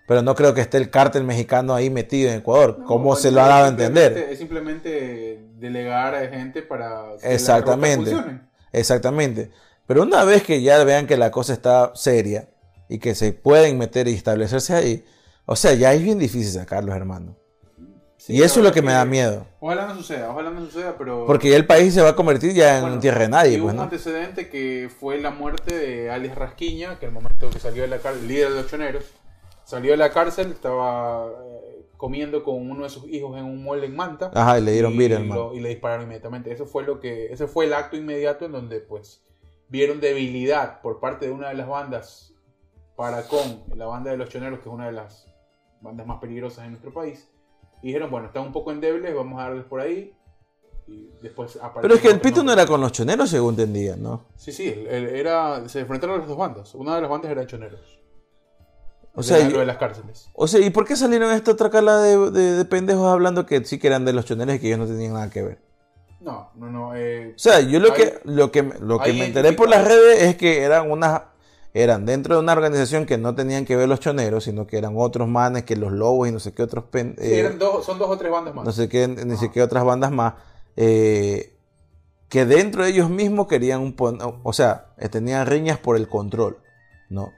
Pero no creo que esté el cártel mexicano ahí metido en Ecuador, No, bueno, se lo ha dado a entender. Es simplemente delegar a gente para que Exactamente. Exactamente. Pero una vez que ya vean que la cosa está seria y que se pueden meter y establecerse ahí, o sea, ya es bien difícil sacarlos, hermano. Sí, y eso es lo que me da miedo. Ojalá no suceda, ojalá no suceda, pero... Porque ya el país se va a convertir ya en Bueno, tierra de nadie, y pues, un ¿no? antecedente que fue la muerte de Alias Rasquiña, que al momento que salió de la cárcel, el líder de los choneros, salió de la cárcel, estaba eh, comiendo con uno de sus hijos en un mall en Manta. Ajá, y le dieron vida, hermano. y le dispararon inmediatamente. Eso fue lo que, ese fue el acto inmediato en donde pues vieron debilidad por parte de una de las bandas para con la banda de los choneros, que es una de las bandas más peligrosas en nuestro país. Y dijeron, bueno, están un poco endebles, vamos a darles por ahí. Y después Pero es que el pito no era con los choneros, según entendía, ¿no? Sí, sí, el- era, se enfrentaron las dos bandas. Una de las bandas era choneros. O De sea, y- lo de las cárceles. O sea, ¿y por qué salieron esta otra cala de, de- de pendejos hablando que sí que eran de los choneros y que ellos no tenían nada que ver? No, no, no. eh, O sea, yo lo Hay- que, lo que, me- lo que me enteré por las redes es que eran unas, eran dentro de una organización que no tenían que ver los choneros, sino que eran otros manes, que los lobos y no sé qué otros, pen- sí, eh, eran dos, son dos o tres bandas más. no sé qué, ni sé qué otras bandas más, eh, que dentro de ellos mismos querían un o sea, eh, tenían riñas por el control, ¿no?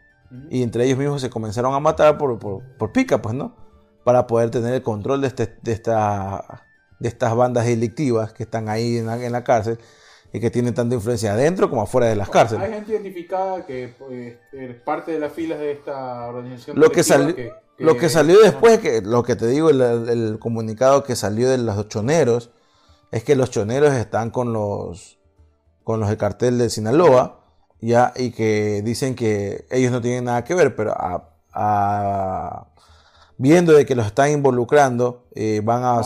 Y entre ellos mismos se comenzaron a matar por, por, pica, pues, ¿no? Para poder tener el control de, este, de, esta, de estas bandas delictivas que están ahí en la, en la cárcel y que tienen tanta influencia adentro como afuera de las cárceles. Hay gente identificada que pues, es parte de las filas de esta organización. Lo que, salió, lo que salió después, que, lo que te digo, el, el, comunicado que salió de los choneros, es que los choneros están con los, con los del cartel de Sinaloa, ya, y que dicen que ellos no tienen nada que ver, pero a viendo de que los están involucrando, eh, van, a,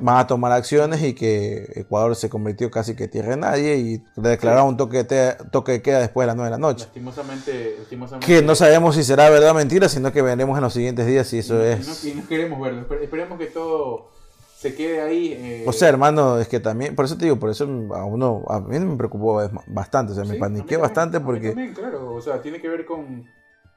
van a tomar acciones y que Ecuador se convirtió casi que tierra de nadie y le declararon un toque de, toque de queda después de las 9 de la noche. Lastimosamente, que no sabemos si será verdad o mentira, sino que veremos en los siguientes días si eso es. Y no, queremos verlo, esperemos que todo se quede ahí. Eh, o sea, hermano, es que también, por eso te digo, por eso a uno, a mí me preocupó bastante, o sea, me paniqué bastante porque... También, claro, o sea, tiene que ver con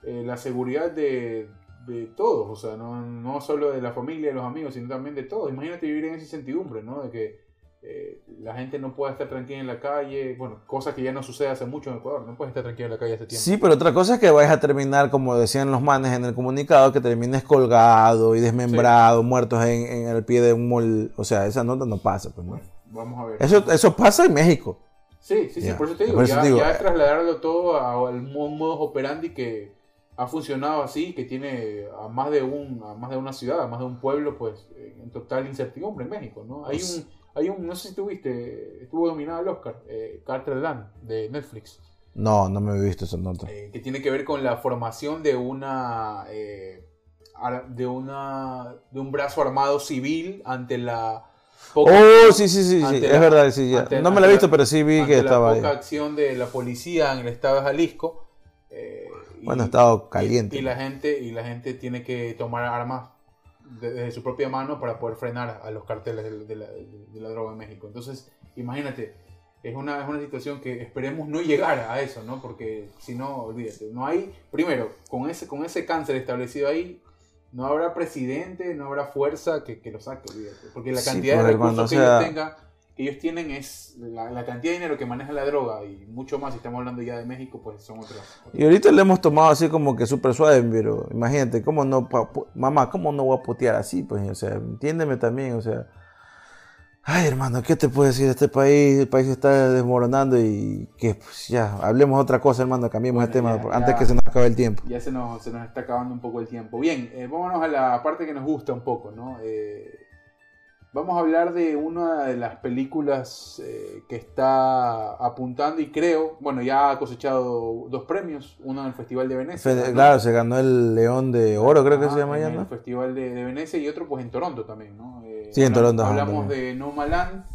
eh, la seguridad de de todos, o sea, no, no solo de la familia, de los amigos, sino también de todos. Imagínate vivir en esa incertidumbre, ¿no? De que eh, la gente no pueda estar tranquila en la calle, bueno, cosa que ya no sucede hace mucho en Ecuador, no puedes estar tranquila en la calle hace tiempo. Sí, pero otra cosa es que vayas a terminar, como decían los manes en el comunicado, que termines colgado y desmembrado, muertos en, el pie de un mol, o sea, esa nota no pasa, pues, ¿no? vamos a ver. Eso, eso pasa en México. Sí, sí, sí, por eso te digo, ya, ya, trasladarlo todo al modo operandi que ha funcionado así, que tiene a más de un, a más de una ciudad, a más de un pueblo, pues en total incertidumbre en México, ¿no? Hay un, hay un, no sé si tuviste, estuvo dominado el Oscar, eh, Carter Land de Netflix. No, no me he visto esa nota. Eh, que tiene que ver con la formación de una, eh, de una, de un brazo armado civil ante la Poca, oh, sí, sí, sí, sí. es verdad, sí, ya. no me la he visto, pero sí vi que estaba la poca acción de la policía en el estado de Jalisco. Eh, bueno, ha estado caliente. Y, la gente, y la gente tiene que tomar armas desde su propia mano para poder frenar a los carteles de, la, droga en México. Entonces, imagínate, es una, es una situación que esperemos no llegar a eso, ¿no? Porque si no, olvídate, no hay, primero, con ese, con ese cáncer establecido ahí, no habrá presidente, no habrá fuerza que, lo saque, olvídate. Porque la cantidad de pues, recursos que ellos tengan ellos tienen es la, cantidad de dinero que maneja la droga y mucho más, si estamos hablando ya de México, pues son otros. Y ahorita le hemos tomado así como que súper suave, pero imagínate, ¿cómo no, mamá, cómo no voy a putear así? Pues, o sea, entiéndeme también, o sea. Ay, hermano, ¿qué te puedo decir de este país? El país está desmoronando y que pues, ya, hablemos otra cosa, hermano, cambiemos el tema antes que se nos acabe el tiempo. Ya se nos, se nos está acabando un poco el tiempo. Bien, eh, vámonos a la parte que nos gusta un poco, ¿no? Eh, Vamos a hablar de una de las películas eh, que está apuntando y creo, bueno, ya ha cosechado dos premios, uno en el Festival de Venecia. Claro, se ganó el León de Oro, creo que se llama ya, ¿no? el Festival de, Venecia y otro pues en Toronto también, ¿no? Eh, sí, en Toronto. Hablamos de No Land,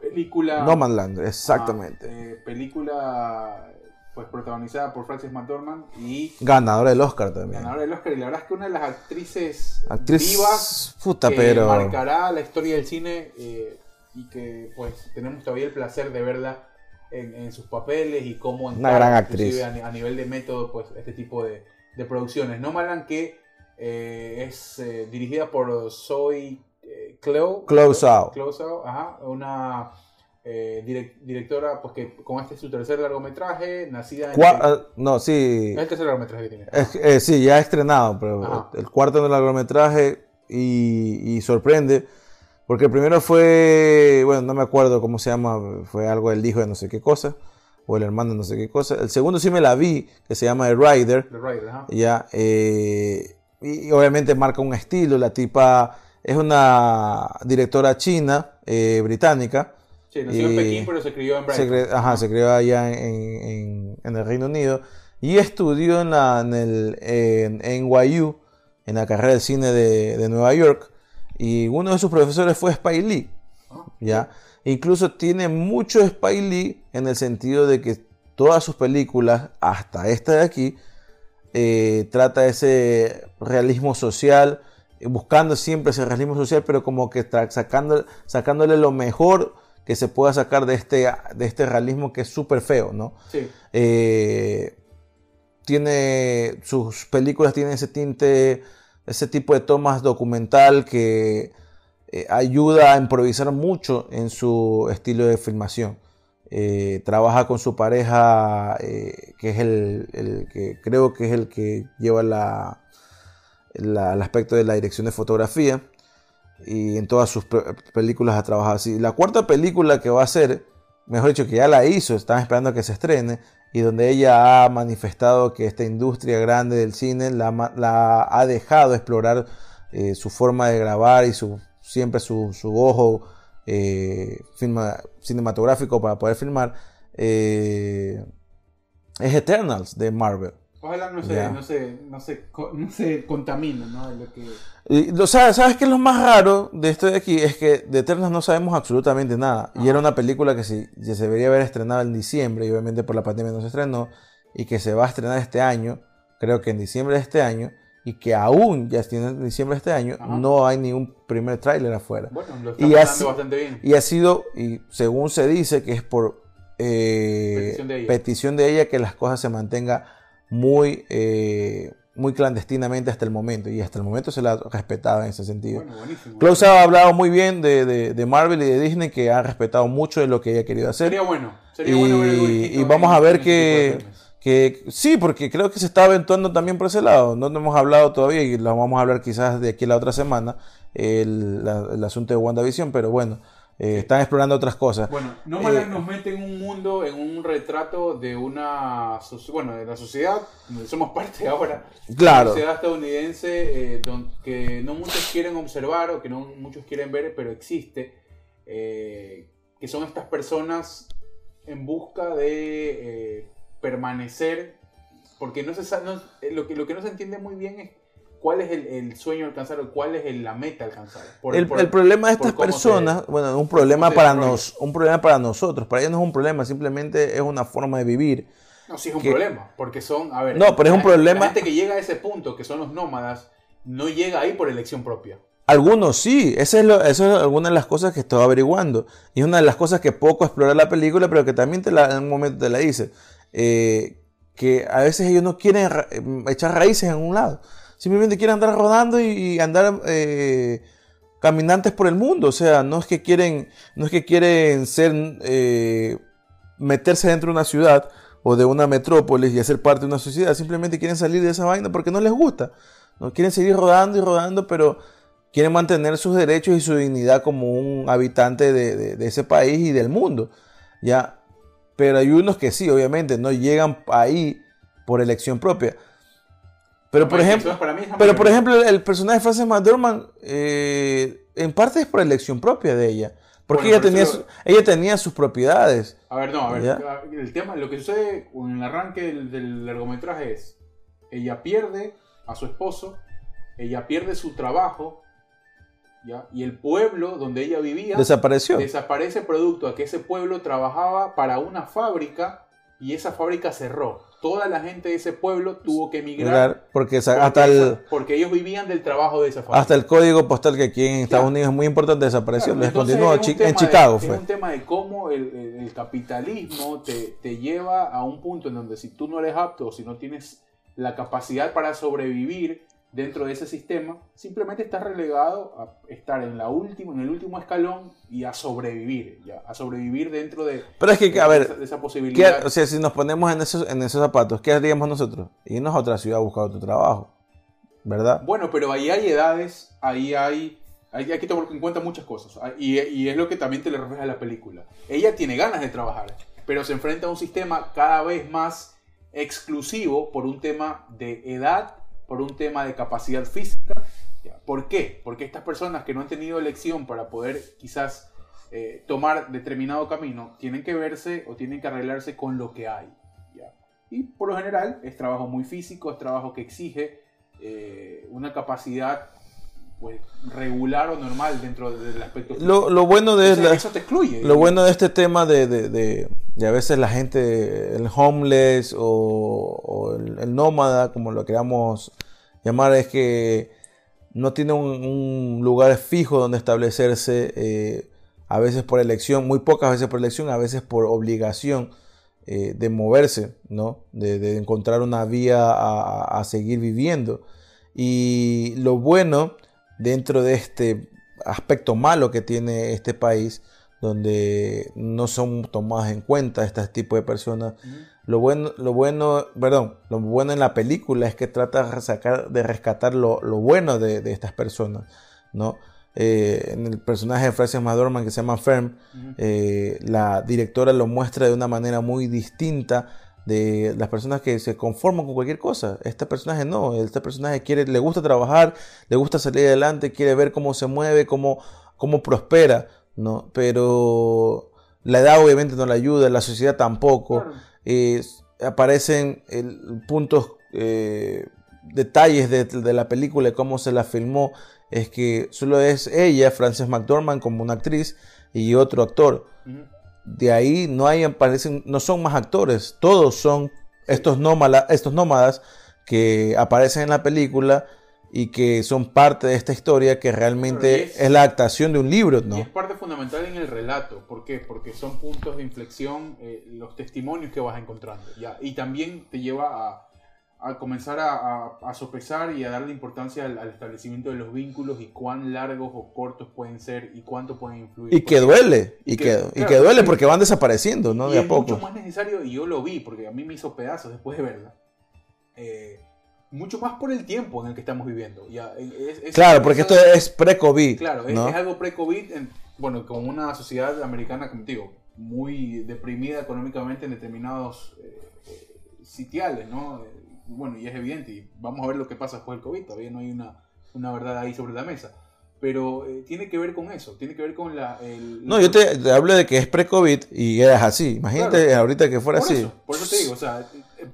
película... No Land, exactamente. Eh, película pues protagonizada por Frances McDormand y ganadora del Oscar también. Ganadora del Oscar y la verdad es que una de las actrices vivas que marcará la historia del cine eh, y que pues tenemos todavía el placer de verla en, sus papeles y cómo una gran actriz a, nivel de método pues este tipo de, producciones. No Malan que eh, es eh, dirigida por Zoe Cleo, Close ajá, una eh, directora, pues que con este es su tercer largometraje, nacida en... Ah, no, sí. Es el tercer largometraje que tiene. Eh, sí, ya ha estrenado, pero el cuarto el largometraje y, sorprende, porque el primero fue, bueno, no me acuerdo cómo se llama, fue algo del hijo de no sé qué cosa, o el hermano de no sé qué cosa. El segundo sí me la vi, que se llama The Rider. The Rider, ajá. Ya, eh, y, obviamente marca un estilo, la tipa es una directora china, británica, Sí, nació en Pekín, pero se crió en Brighton. ajá, se crió allá en, el Reino Unido. Y estudió en, la, en el en NYU, en la carrera de cine de, Nueva York. Y uno de sus profesores fue Spike Lee. Ah, ¿ya? Incluso tiene mucho Spike Lee en el sentido de que todas sus películas, hasta esta de aquí, eh, trata ese realismo social, buscando siempre ese realismo social, pero como que sacando, sacándole lo mejor que se pueda sacar de este, de este realismo que es súper feo, ¿no? Sí. Eh, tiene, sus películas tienen ese tinte, ese tipo de tomas documental que eh, ayuda a improvisar mucho en su estilo de filmación. eh, trabaja con su pareja, eh, que es el, que creo que es el que lleva la, el aspecto de la dirección de fotografía. Y en todas sus películas ha trabajado así. La cuarta película que va a hacer, mejor dicho, que ya la hizo, están esperando a que se estrene, y donde ella ha manifestado que esta industria grande del cine la, ha dejado explorar eh, su forma de grabar y su, siempre su, ojo eh, cinematográfico para poder filmar, eh, es Eternals de Marvel. Ojalá no se, no se, no se, no se contamine, ¿no? lo que... y, ¿sabes, ¿Sabes qué es lo más raro de esto de aquí? Es que de Eternals no sabemos absolutamente nada. Y era una película que, si, se debería haber estrenado en diciembre, y obviamente por la pandemia no se estrenó, y que se va a estrenar este año, creo que en diciembre de este año, y que aún ya tiene en diciembre de este año, no hay ni un primer tráiler afuera. Bueno, lo está y ha, bastante bien. Y ha sido, y según se dice, que es por eh, petición, de ella. que las cosas se mantengan muy, eh, muy clandestinamente hasta el momento. Y hasta el momento se la ha respetado en ese sentido. Bueno, Klaus ha hablado muy bien de, Marvel y de Disney, que ha respetado mucho de lo que ella ha querido hacer. Sería bueno. Sería y, bueno ver y vamos a ver que que sí, porque creo que se está aventuando también por ese lado. No hemos hablado todavía y lo vamos a hablar quizás de aquí la otra semana, el, asunto de WandaVision, pero bueno, eh, están explorando otras cosas. Bueno, no eh, nos mete en un mundo, en un retrato de una, bueno, de la sociedad, donde somos parte ahora, claro. la sociedad estadounidense, eh, que no muchos quieren observar o que no muchos quieren ver, pero existe, que son estas personas en busca de permanecer, porque no se eh, lo, que, lo que no se entiende muy bien es cuál es el, sueño alcanzar o cuál es la meta alcanzar. el, problema de estas personas, bueno, un problema, para nos, un problema para nosotros, para ellos no es un problema, simplemente es una forma de vivir. No, sí es un problema, porque son, a ver, no, pero es un problema. La gente que llega a ese punto, que son los nómadas, no llega ahí por elección propia. Algunos sí, esa es, lo, eso es alguna de las cosas que estoy averiguando. Y es una de las cosas que poco explora la película, pero que también te la, en un momento te la dice. Eh, que a veces ellos no quieren mm, echar raíces en un lado. Simplemente quieren andar rodando y, andar eh, caminantes por el mundo. O sea, no es que quieren, no es que quieren ser, eh, meterse dentro de una ciudad o de una metrópolis y hacer parte de una sociedad. Simplemente quieren salir de esa vaina porque no les gusta. No quieren seguir rodando y rodando, pero quieren mantener sus derechos y su dignidad como un habitante de, de ese país y del mundo. Ya, pero hay unos que sí, obviamente, no llegan ahí por elección propia. Pero, por ejemplo, pero por ejemplo, el personaje de Frances McDormand, eh, en parte es por elección propia de ella. Porque ella, tenía ella tenía sus propiedades. A ver, no, a ver. El tema, lo que sucede en el arranque del, del largometraje es: ella pierde a su esposo, ella pierde su trabajo, y el pueblo donde ella vivía desapareció. Desaparece producto a que ese pueblo trabajaba para una fábrica y esa fábrica cerró. Toda la gente de ese pueblo tuvo que emigrar porque, hasta el, porque ellos vivían del trabajo de esa fábrica. Hasta el código postal que aquí en Estados Unidos es muy importante desapareció. Les continuó en Chicago. fue. Es un tema de cómo el, capitalismo te, te lleva a un punto en donde si tú no eres apto o si no tienes la capacidad para sobrevivir, dentro de ese sistema, simplemente estás relegado a estar en, la última, en el último escalón y a sobrevivir, ya, a sobrevivir dentro de, Pero es que, a ver, esa, posibilidad. o sea, si nos ponemos en esos, en esos zapatos, ¿qué haríamos nosotros? Irnos a otra ciudad a buscar otro trabajo, ¿verdad? Bueno, pero ahí hay edades, ahí hay... Hay, que tomar en cuenta muchas cosas. Ah, y, y es lo que también te le refleja la película. Ella tiene ganas de trabajar, pero se enfrenta a un sistema cada vez más exclusivo por un tema de edad por un tema de capacidad física. ¿Por qué? Porque estas personas que no han tenido elección para poder quizás eh, tomar determinado camino, tienen que verse o tienen que arreglarse con lo que hay. Y por lo general es trabajo muy físico, es trabajo que exige eh, una capacidad pues, regular o normal dentro del aspecto lo, lo, bueno de eso te excluye lo bueno de este tema de, de, de, a veces la gente el homeless o, el, nómada como lo queramos llamar es que no tiene un, lugar fijo donde establecerse, eh, a veces por elección, muy pocas veces por elección, a veces por obligación eh, de moverse, ¿no? de, encontrar una vía a, seguir viviendo. Y lo bueno dentro de este aspecto malo que tiene este país, donde no son tomadas en cuenta este tipo de personas. Lo bueno, lo bueno, perdón, lo bueno en la película es que trata de, sacar, de rescatar lo, bueno de, estas personas, ¿no? Eh, en el personaje de Frances McDormand que se llama Fern, eh, la directora lo muestra de una manera muy distinta de las personas que se conforman con cualquier cosa. Este personaje no, este personaje quiere, le gusta trabajar, le gusta salir adelante, quiere ver cómo se mueve, cómo, cómo prospera, ¿no? Pero la edad obviamente no le ayuda, la sociedad tampoco. aparecen puntos, eh, detalles de, la película y cómo se la filmó. Es que solo es ella, Frances McDormand, como una actriz y otro actor de ahí no hay, aparecen, no son más actores, todos son estos nómadas, estos nómadas que aparecen en la película y que son parte de esta historia que realmente es, la adaptación de un libro, ¿no? Y es parte fundamental en el relato. ¿Por qué? Porque son puntos de inflexión, eh, los testimonios que vas encontrando. ¿ya? Y también te lleva a, a comenzar a, sopesar y a darle importancia al, establecimiento de los vínculos y cuán largos o cortos pueden ser y cuánto pueden influir. Y que duele, y, que, y que duele porque van desapareciendo, ¿no? de a poco. mucho más necesario, y yo lo vi porque a mí me hizo pedazos después de verla. Eh, mucho más por el tiempo en el que estamos viviendo. Ya, claro, porque esto es pre-COVID. Claro, es, algo pre-COVID, bueno, con una sociedad americana, como digo, muy deprimida económicamente en determinados eh, eh, sitiales, ¿no? bueno, y es evidente, y vamos a ver lo que pasa después del COVID, todavía no hay una, una verdad ahí sobre la mesa. Pero eh, tiene que ver con eso, tiene que ver con la... no, yo te, hablo de que es pre-COVID y eras así. Imagínate ahorita que fuera así. por eso te digo, o sea,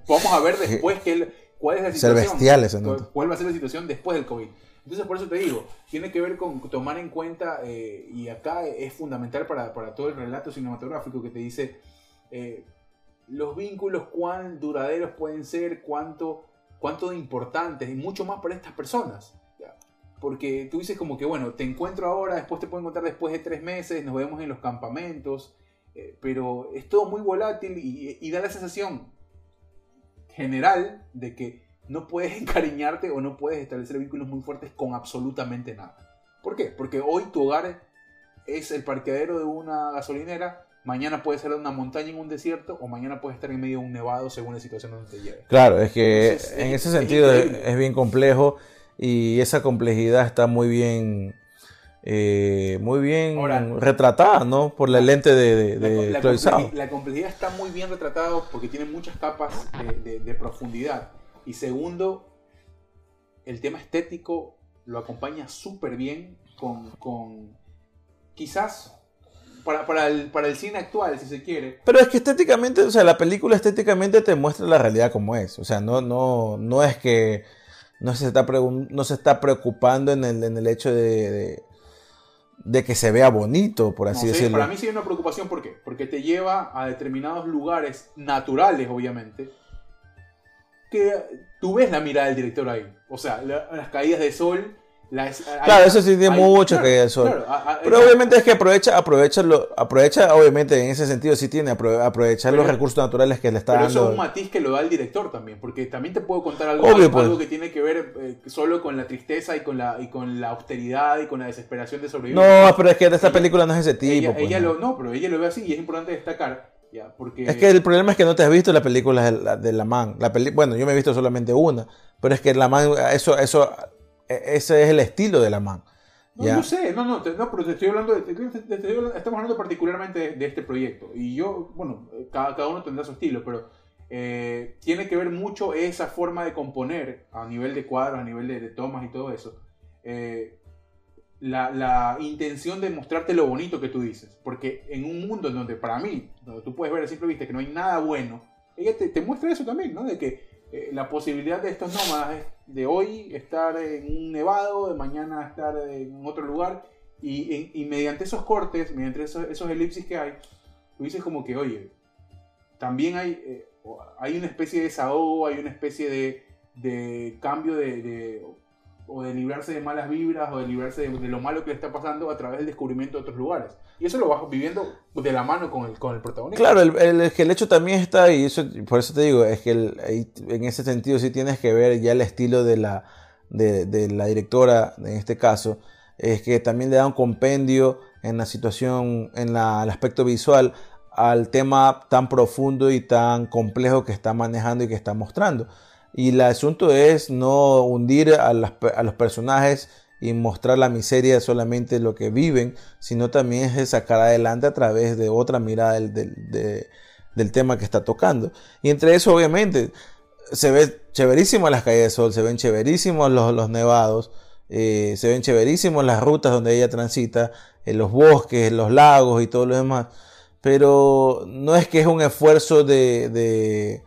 vamos a ver después que cuál es la situación. Ser bestiales, ¿Cuál va a ser la situación después del COVID? Entonces, por eso te digo, tiene que ver con tomar en cuenta, eh, y acá es fundamental para, para, todo el relato cinematográfico que te dice, eh, los vínculos, cuán duraderos pueden ser, cuánto, cuánto de importantes y mucho más para estas personas. Porque tú dices como que, bueno, te encuentro ahora, después te puedo encontrar después de tres meses, nos vemos en los campamentos, eh, pero es todo muy volátil y, da la sensación general de que no puedes encariñarte o no puedes establecer vínculos muy fuertes con absolutamente nada. ¿Por qué? Porque hoy tu hogar es el parqueadero de una gasolinera mañana puede ser una montaña en un desierto o mañana puede estar en medio de un nevado según la situación donde te lleve. Claro, es que en ese sentido es, bien complejo y esa complejidad está muy bien eh, muy bien retratada, ¿no? Por la lente de, de, la, la, complejidad, está muy bien retratada porque tiene muchas capas de, profundidad. Y segundo, el tema estético lo acompaña súper bien con, con quizás para, el, para el cine actual, si se quiere. Pero es que estéticamente, o sea, la película estéticamente te muestra la realidad como es. O sea, no, no, no es que no se está, no se está preocupando en el, en el hecho de, de, que se vea bonito, por así decirlo. Para mí sí hay una preocupación, ¿por qué? Porque te lleva a determinados lugares naturales, obviamente, que tú ves la mirada del director ahí. O sea, las caídas de sol claro, eso sí tiene mucho que el sol. Pero obviamente es que aprovecha, aprovecha, aprovecha, obviamente en ese sentido sí tiene, aprovechar los recursos naturales que le está dando. Pero eso es un matiz que lo da el director también, porque también te puedo contar algo, algo pues. que tiene que ver eh, solo con la tristeza y con la, y con la austeridad y con la desesperación de sobrevivir. No, pero es que esta película no es ese tipo. Ella, pues, no. pero ella lo ve así y es importante destacar. Ya, porque... Es que el problema es que no te has visto la película de la, Man. La peli bueno, yo me he visto solamente una, pero es que la Man, eso, eso ese es el estilo de la man. No, yo sé, no, no, no, pero te estoy hablando, de, estamos hablando particularmente de, este proyecto. Y yo, bueno, cada, cada uno tendrá su estilo, pero eh, tiene que ver mucho esa forma de componer a nivel de cuadros, a nivel de, tomas y todo eso. Eh, la, la, intención de mostrarte lo bonito que tú dices. Porque en un mundo en donde para mí, donde tú puedes ver a simple vista que no hay nada bueno, ella te, te muestra eso también, ¿no? De que eh, la posibilidad de estos nómadas de hoy estar en un nevado, de mañana estar en otro lugar, y, mediante esos cortes, mediante esos, elipsis que hay, tú dices como que, oye, también hay, eh, hay una especie de desahogo, hay una especie de cambio de, o de librarse de malas vibras o de librarse de, lo malo que le está pasando a través del descubrimiento de otros lugares. Y eso lo vas viviendo de la mano con el, con el protagonista. Claro, el, el, el hecho también está ahí, eso, por eso te digo, es que en ese sentido sí tienes que ver ya el estilo de la, de, la directora, en este caso, es que también le da un compendio en la situación, en la, el aspecto visual al tema tan profundo y tan complejo que está manejando y que está mostrando. Y el asunto es no hundir a, los personajes y mostrar la miseria solamente lo que viven, sino también es sacar adelante a través de otra mirada del, tema que está tocando. Y entre eso, obviamente, se ve chéverísimo las calles de sol, se ven chéverísimos los, nevados, eh, se ven chéverísimos las rutas donde ella transita, en los bosques, los lagos y todo lo demás. Pero no es que es un esfuerzo de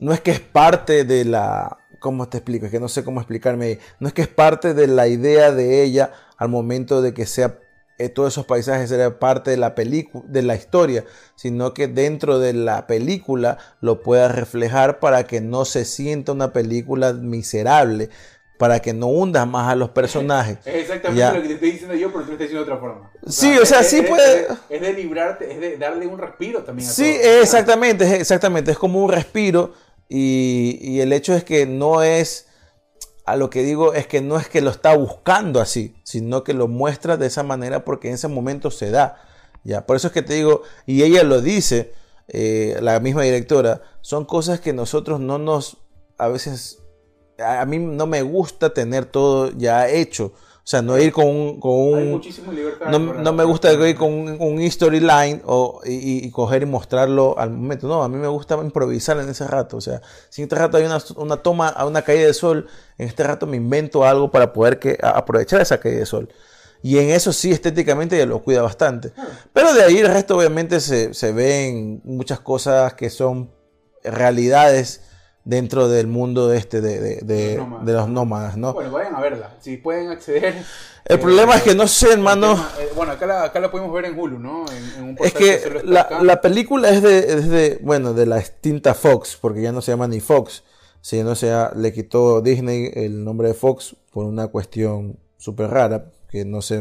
no es que es parte de la, ¿cómo te explico? Es que no sé cómo explicarme. No es que es parte de la idea de ella al momento de que sea eh, todos esos paisajes sean parte de la película, de la historia, sino que dentro de la película lo pueda reflejar para que no se sienta una película miserable, para que no hundas más a los personajes. Es exactamente lo que te estoy diciendo yo, pero tú lo estás diciendo de otra forma. sí, o sea, sí puede... Es, de librarte, es de darle un respiro también a Sí, exactamente, exactamente, es como un respiro y, el hecho es que no es, a lo que digo es que no es que lo está buscando así, sino que lo muestra de esa manera porque en ese momento se da. ¿ya? Por eso es que te digo, y ella lo dice, eh, la misma directora, son cosas que nosotros no nos, a veces, a mí no me gusta tener todo ya hecho. O sea, no ir con un... Con un no, no, me gusta ir con un, history line o, y, coger y mostrarlo al momento. No, a mí me gusta improvisar en ese rato. O sea, si en este rato hay una, una toma a una caída de sol, en este rato me invento algo para poder que, aprovechar esa caída de sol. Y en eso sí, estéticamente ya lo cuida bastante. Pero de ahí el resto obviamente se, se ven muchas cosas que son realidades dentro del mundo de este de, de, los, nómadas. ¿no? Bueno, vayan a verla, si pueden acceder. El problema es que no sé, hermano. Eh, bueno, acá la, acá la podemos ver en Hulu, ¿no? es que, la, la, película es de, es de, bueno, de la extinta Fox, porque ya no se llama ni Fox, sino se le quitó Disney el nombre de Fox por una cuestión súper rara, que no sé.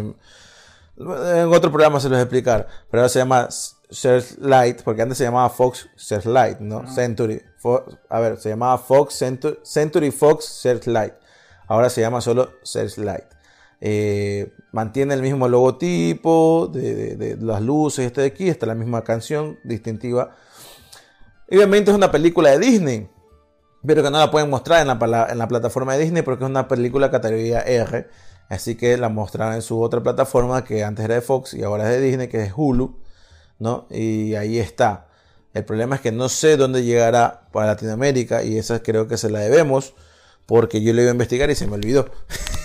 En otro programa se los explicar, pero ahora se llama Searchlight, porque antes se llamaba Fox Searchlight, ¿no? Century. a ver, se llamaba Fox Century, Fox Searchlight. Ahora se llama solo Searchlight. Eh, mantiene el mismo logotipo de, las luces, este de aquí, está la misma canción distintiva. Obviamente es una película de Disney, pero que no la pueden mostrar en la, en la plataforma de Disney porque es una película categoría R. Así que la mostrarán en su otra plataforma que antes era de Fox y ahora es de Disney, que es Hulu. ¿No? Y ahí está. El problema es que no sé dónde llegará para Latinoamérica y esa creo que se la debemos porque yo le iba a investigar y se me olvidó.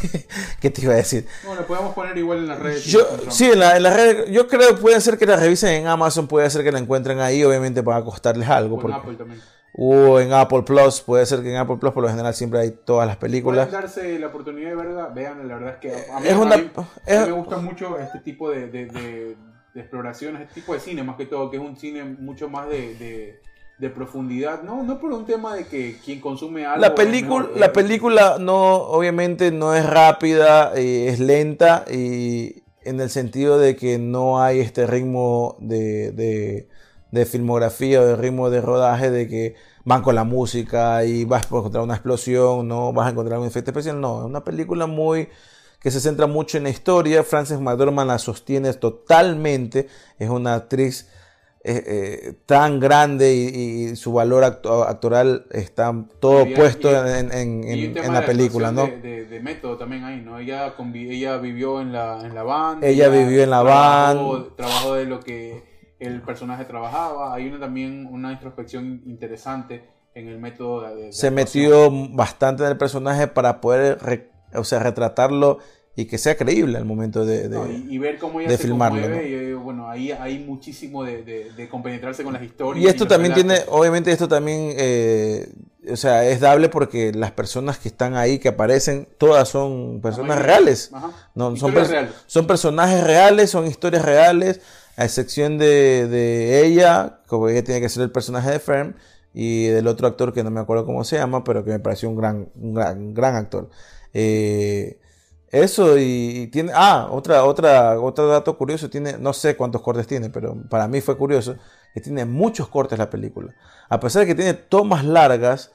¿Qué te iba a decir? Bueno, podemos poner igual en las redes. Yo, sí, en la, red, yo creo que puede ser que la revisen en Amazon, puede ser que la encuentren ahí, obviamente para costarles algo. O en Apple también. O en Apple Plus, puede ser que en Apple Plus por lo general siempre hay todas las películas. Pueden darse la oportunidad de verla, vean, la verdad es que a mí, me gusta mucho este tipo de de exploración, este tipo de cine, más que todo, que es un cine mucho más de, de, profundidad, ¿no? No por un tema de que quien consume algo... La, película la película no, obviamente no es rápida, eh, es lenta y en el sentido de que no hay este ritmo de, de, de filmografía o de ritmo de rodaje de que van con la música y vas a encontrar una explosión, no vas a encontrar un efecto especial, no, es una película muy que se centra mucho en la historia. Frances McDormand la sostiene totalmente. Es una actriz eh, eh, tan grande y, su valor actoral está todo puesto en, la película, ¿no? De, método también ahí, ¿no? Ella, ella vivió en la, en la banda. Ella vivió en la banda. Trabajó de lo que el personaje trabajaba. Hay una, también una introspección interesante en el método de... Se metió bastante en el personaje para poder o sea, retratarlo y que sea creíble al momento de, y, ver cómo ella se filmarlo. y, bueno, ahí hay muchísimo de, de, compenetrarse con las historias. Y esto también tiene, obviamente esto también, eh, o sea, es dable porque las personas que están ahí, que aparecen, todas son personas reales. No, son, son personajes reales, son historias reales, a excepción de, ella, como ella tiene que ser el personaje de Fern, y del otro actor que no me acuerdo cómo se llama, pero que me pareció un gran, un gran, gran actor. Eh, eso y tiene, ah, otra, otra, otro dato curioso, tiene, no sé cuántos cortes tiene, pero para mí fue curioso, que tiene muchos cortes la película. A pesar de que tiene tomas largas,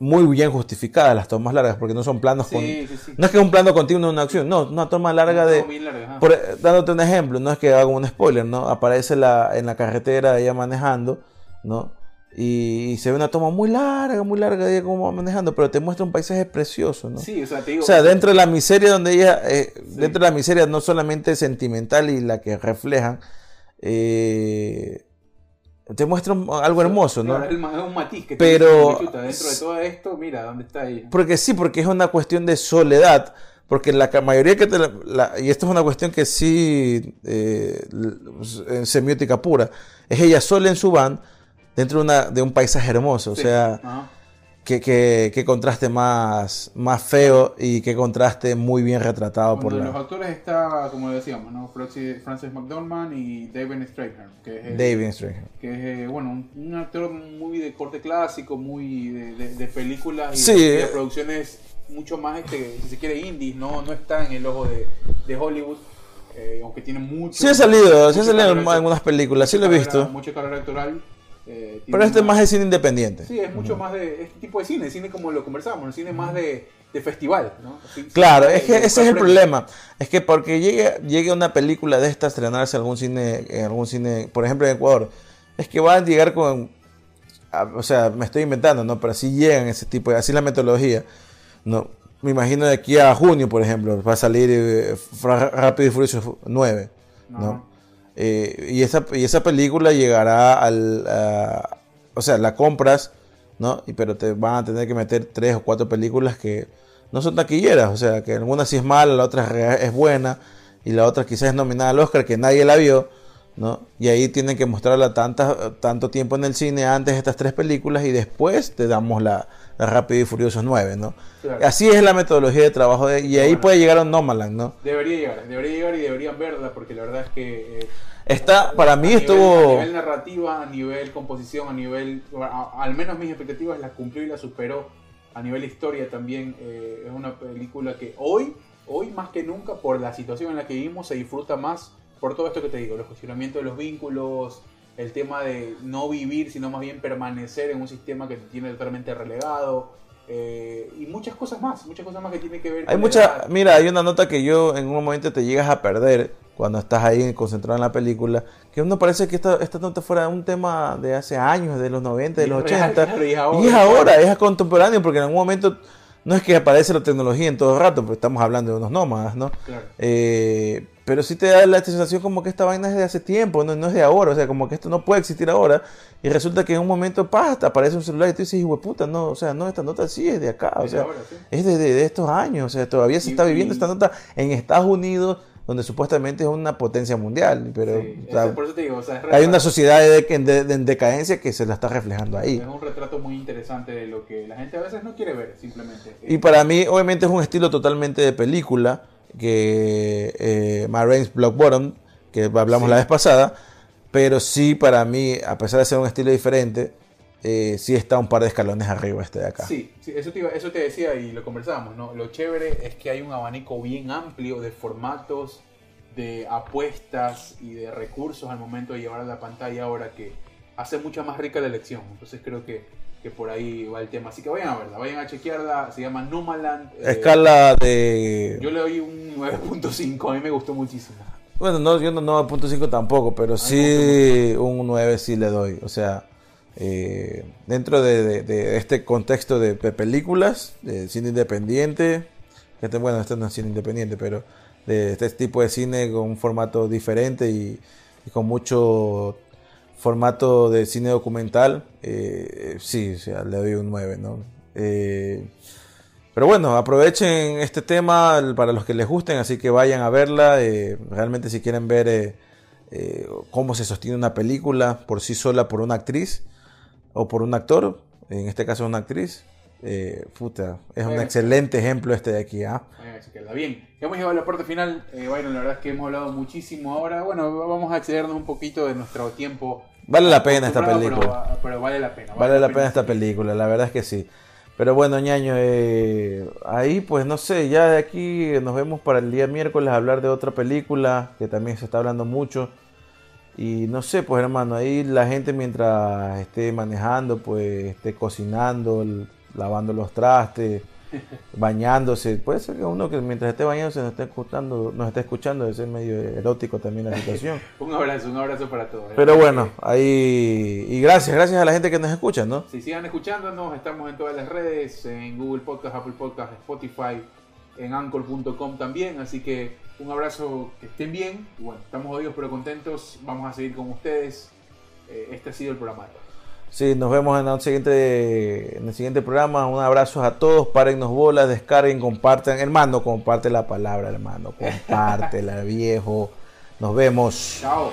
muy bien justificadas las tomas largas, porque no son planos Sí, con... sí, sí. No es que es un plano continuo de una acción, no, una toma larga No, de... larga. Por- dándote un ejemplo, no es que haga un spoiler, ¿no? Aparece la, en la carretera ella manejando, ¿no? Y, se ve una toma muy larga, muy larga de ella como va manejando, pero te muestra un paisaje precioso, ¿no? Sí, o sea, te digo. O sea, dentro de la miseria donde ella, eh, dentro de la miseria no solamente sentimental y la que reflejan, eh, te muestra algo hermoso, ¿no? Claro, es un matiz que Pero- tiene, chuta, dentro de todo esto, mira dónde está ella. Porque sí, porque es una cuestión de soledad. Porque la mayoría que te la- la- y esto es una cuestión que sí, eh, en semiótica pura, es ella sola en su van dentro de, una, de un paisaje hermoso. O sea, ajá. qué, qué- qué contraste más, más feo y qué contraste muy bien retratado por Cuando los actores está, como decíamos, ¿no? Francis, McDormand y David Strathairn, que es David que es eh, bueno un, un actor muy de corte clásico, muy de, de- de películas y Sí. de, de producciones mucho más, este, si se quiere, indies, no, no está en el ojo de, de Hollywood, eh, aunque tiene mucho. Sí ha salido, sí ha salido en algunas películas, sí lo he visto. Mucha carrera actoral. Eh, Pero este es una- más de cine independiente. Sí, es mucho más de este tipo de cine, cine como lo conversamos, el cine más de, de festival, ¿no? Así- Claro, de- es que de ese es el problema. Es que porque llegue, llegue una película de esta a estrenarse en algún cine, en algún cine, por ejemplo en Ecuador, es que van a llegar con, a- o sea, me estoy inventando, ¿no? Pero así llegan ese tipo de, así la metodología, ¿no? Me imagino de aquí a junio, por ejemplo, va a salir eh, Rápido y Furioso 9, ¿no? Ajá. Eh, y, esa, y esa película llegará al, a- o sea, la compras, ¿no? Y, pero te van a tener que meter tres o cuatro películas que no son taquilleras, o sea, que alguna sí es mala, la otra es buena y la otra quizás es nominada al Oscar que nadie la vio, ¿no? Y ahí tienen que mostrarla tantas, tanto tiempo en el cine antes estas tres películas y después te damos la Rápido y Furiosos 9, ¿no? Claro. Así es la metodología de trabajo de- y ahí Bueno. puede llegar a un Nomaland, ¿no? Debería llegar, debería llegar y deberían verla porque la verdad es que eh, Está, para mí a nivel- estuvo... a nivel narrativa, a nivel composición, a nivel a- al menos mis expectativas las cumplió y las superó. A nivel historia también eh, es una película que hoy, hoy más que nunca por la situación en la que vivimos se disfruta más por todo esto que te digo, los cuestionamientos de los vínculos, el tema de no vivir sino más bien permanecer en un sistema que te tiene totalmente relegado. eh, y muchas cosas más, muchas cosas más que tienen que ver Hay con mucha, mira, hay una nota que yo en un momento te llegas a perder cuando estás ahí concentrado en la película, que uno parece que esta, esta nota fuera un tema de hace años, de los 90, de los es real, 80, claro, y es y ahora. es ahora, es contemporáneo, porque en algún momento no es que aparece la tecnología en todo el rato, porque estamos hablando de unos nómadas, ¿no? Claro. Eh, pero sí te da la sensación como que esta vaina es de hace tiempo, no, no es de ahora, o sea, como que esto no puede existir ahora. Y resulta que en un momento, ¡pah! te aparece un celular y tú dices, puta, no, o sea, no, esta nota sí es de acá, o de sea, ahora, sí. es de, de- de estos años, o sea, todavía se Y- está viviendo y- esta nota en Estados Unidos, donde supuestamente es una potencia mundial, pero Sí, o sea, por eso te digo, o sea, hay una sociedad de, de- de- en decadencia que se la está reflejando ahí. Es un retrato muy interesante de lo que la gente a veces no quiere ver, simplemente. Y para mí, obviamente, es un estilo totalmente de película que eh, Ma Rainey's Block Bottom, que hablamos Sí. la vez pasada, pero sí para mí, a pesar de ser un estilo diferente, eh, sí está un par de escalones arriba este de acá. Sí, sí, eso, te iba- eso te decía y lo conversábamos, ¿no? Lo chévere es que hay un abanico bien amplio de formatos, de apuestas y de recursos al momento de llevar a la pantalla ahora que hace mucha más rica la elección. Entonces creo que, que por ahí va el tema. Así que vayan a verla, vayan a chequearla. Se llama Nomaland. eh, Escala de... Yo le doy un 9.5, a mí me gustó muchísimo. Bueno, no, yo no 9.5 tampoco, pero sí un 9 sí le doy. O sea, eh, dentro de, de- de este contexto de, de películas, de cine independiente, este- bueno, este no es cine independiente, pero de este tipo de cine con un formato diferente y, y con mucho formato de cine documental, eh, sí, sea, le doy un 9, ¿no? Eh, pero bueno, aprovechen este tema para los que les gusten, así que vayan a verla. eh, realmente si quieren ver cómo se sostiene una película por sí sola por una actriz o por un actor, en este caso una actriz, eh, puta, es un Eh. excelente ejemplo este de aquí. ¿ah? Chequearla. Bien, hemos llegado a la parte final. Eh, Byron, la verdad es que hemos hablado muchísimo ahora. Bueno, vamos a excedernos un poquito de nuestro tiempo. Vale la pena esta película. Pero, pero vale la pena. Vale la pena esta película, la verdad es que sí. Pero bueno, ñaño, eh, ahí pues no sé, ya de aquí nos vemos para el día miércoles a hablar de otra película que también se está hablando mucho. Y no sé, pues hermano, ahí la gente mientras esté manejando, pues esté cocinando, el- lavando los trastes, bañándose. Puede ser que uno que mientras esté bañándose nos esté escuchando, nos esté escuchando, debe ser medio erótico también la situación. un abrazo, un abrazo para todos. Pero bueno, ahí y gracias, gracias a la gente que nos escucha, ¿no? Si sigan escuchándonos, estamos en todas las redes, en Google Podcast, Apple Podcast, Spotify, en anchor.com también, así que un abrazo, que estén bien, bueno, estamos jodidos pero contentos, vamos a seguir con ustedes. Eh, este ha sido el programa. Sí, nos vemos en el siguiente, en el siguiente programa. Un abrazo a todos, párennos bolas, descarguen, compartan. Hermano, comparte la palabra, hermano. Compártela, viejo. Nos vemos. Chao.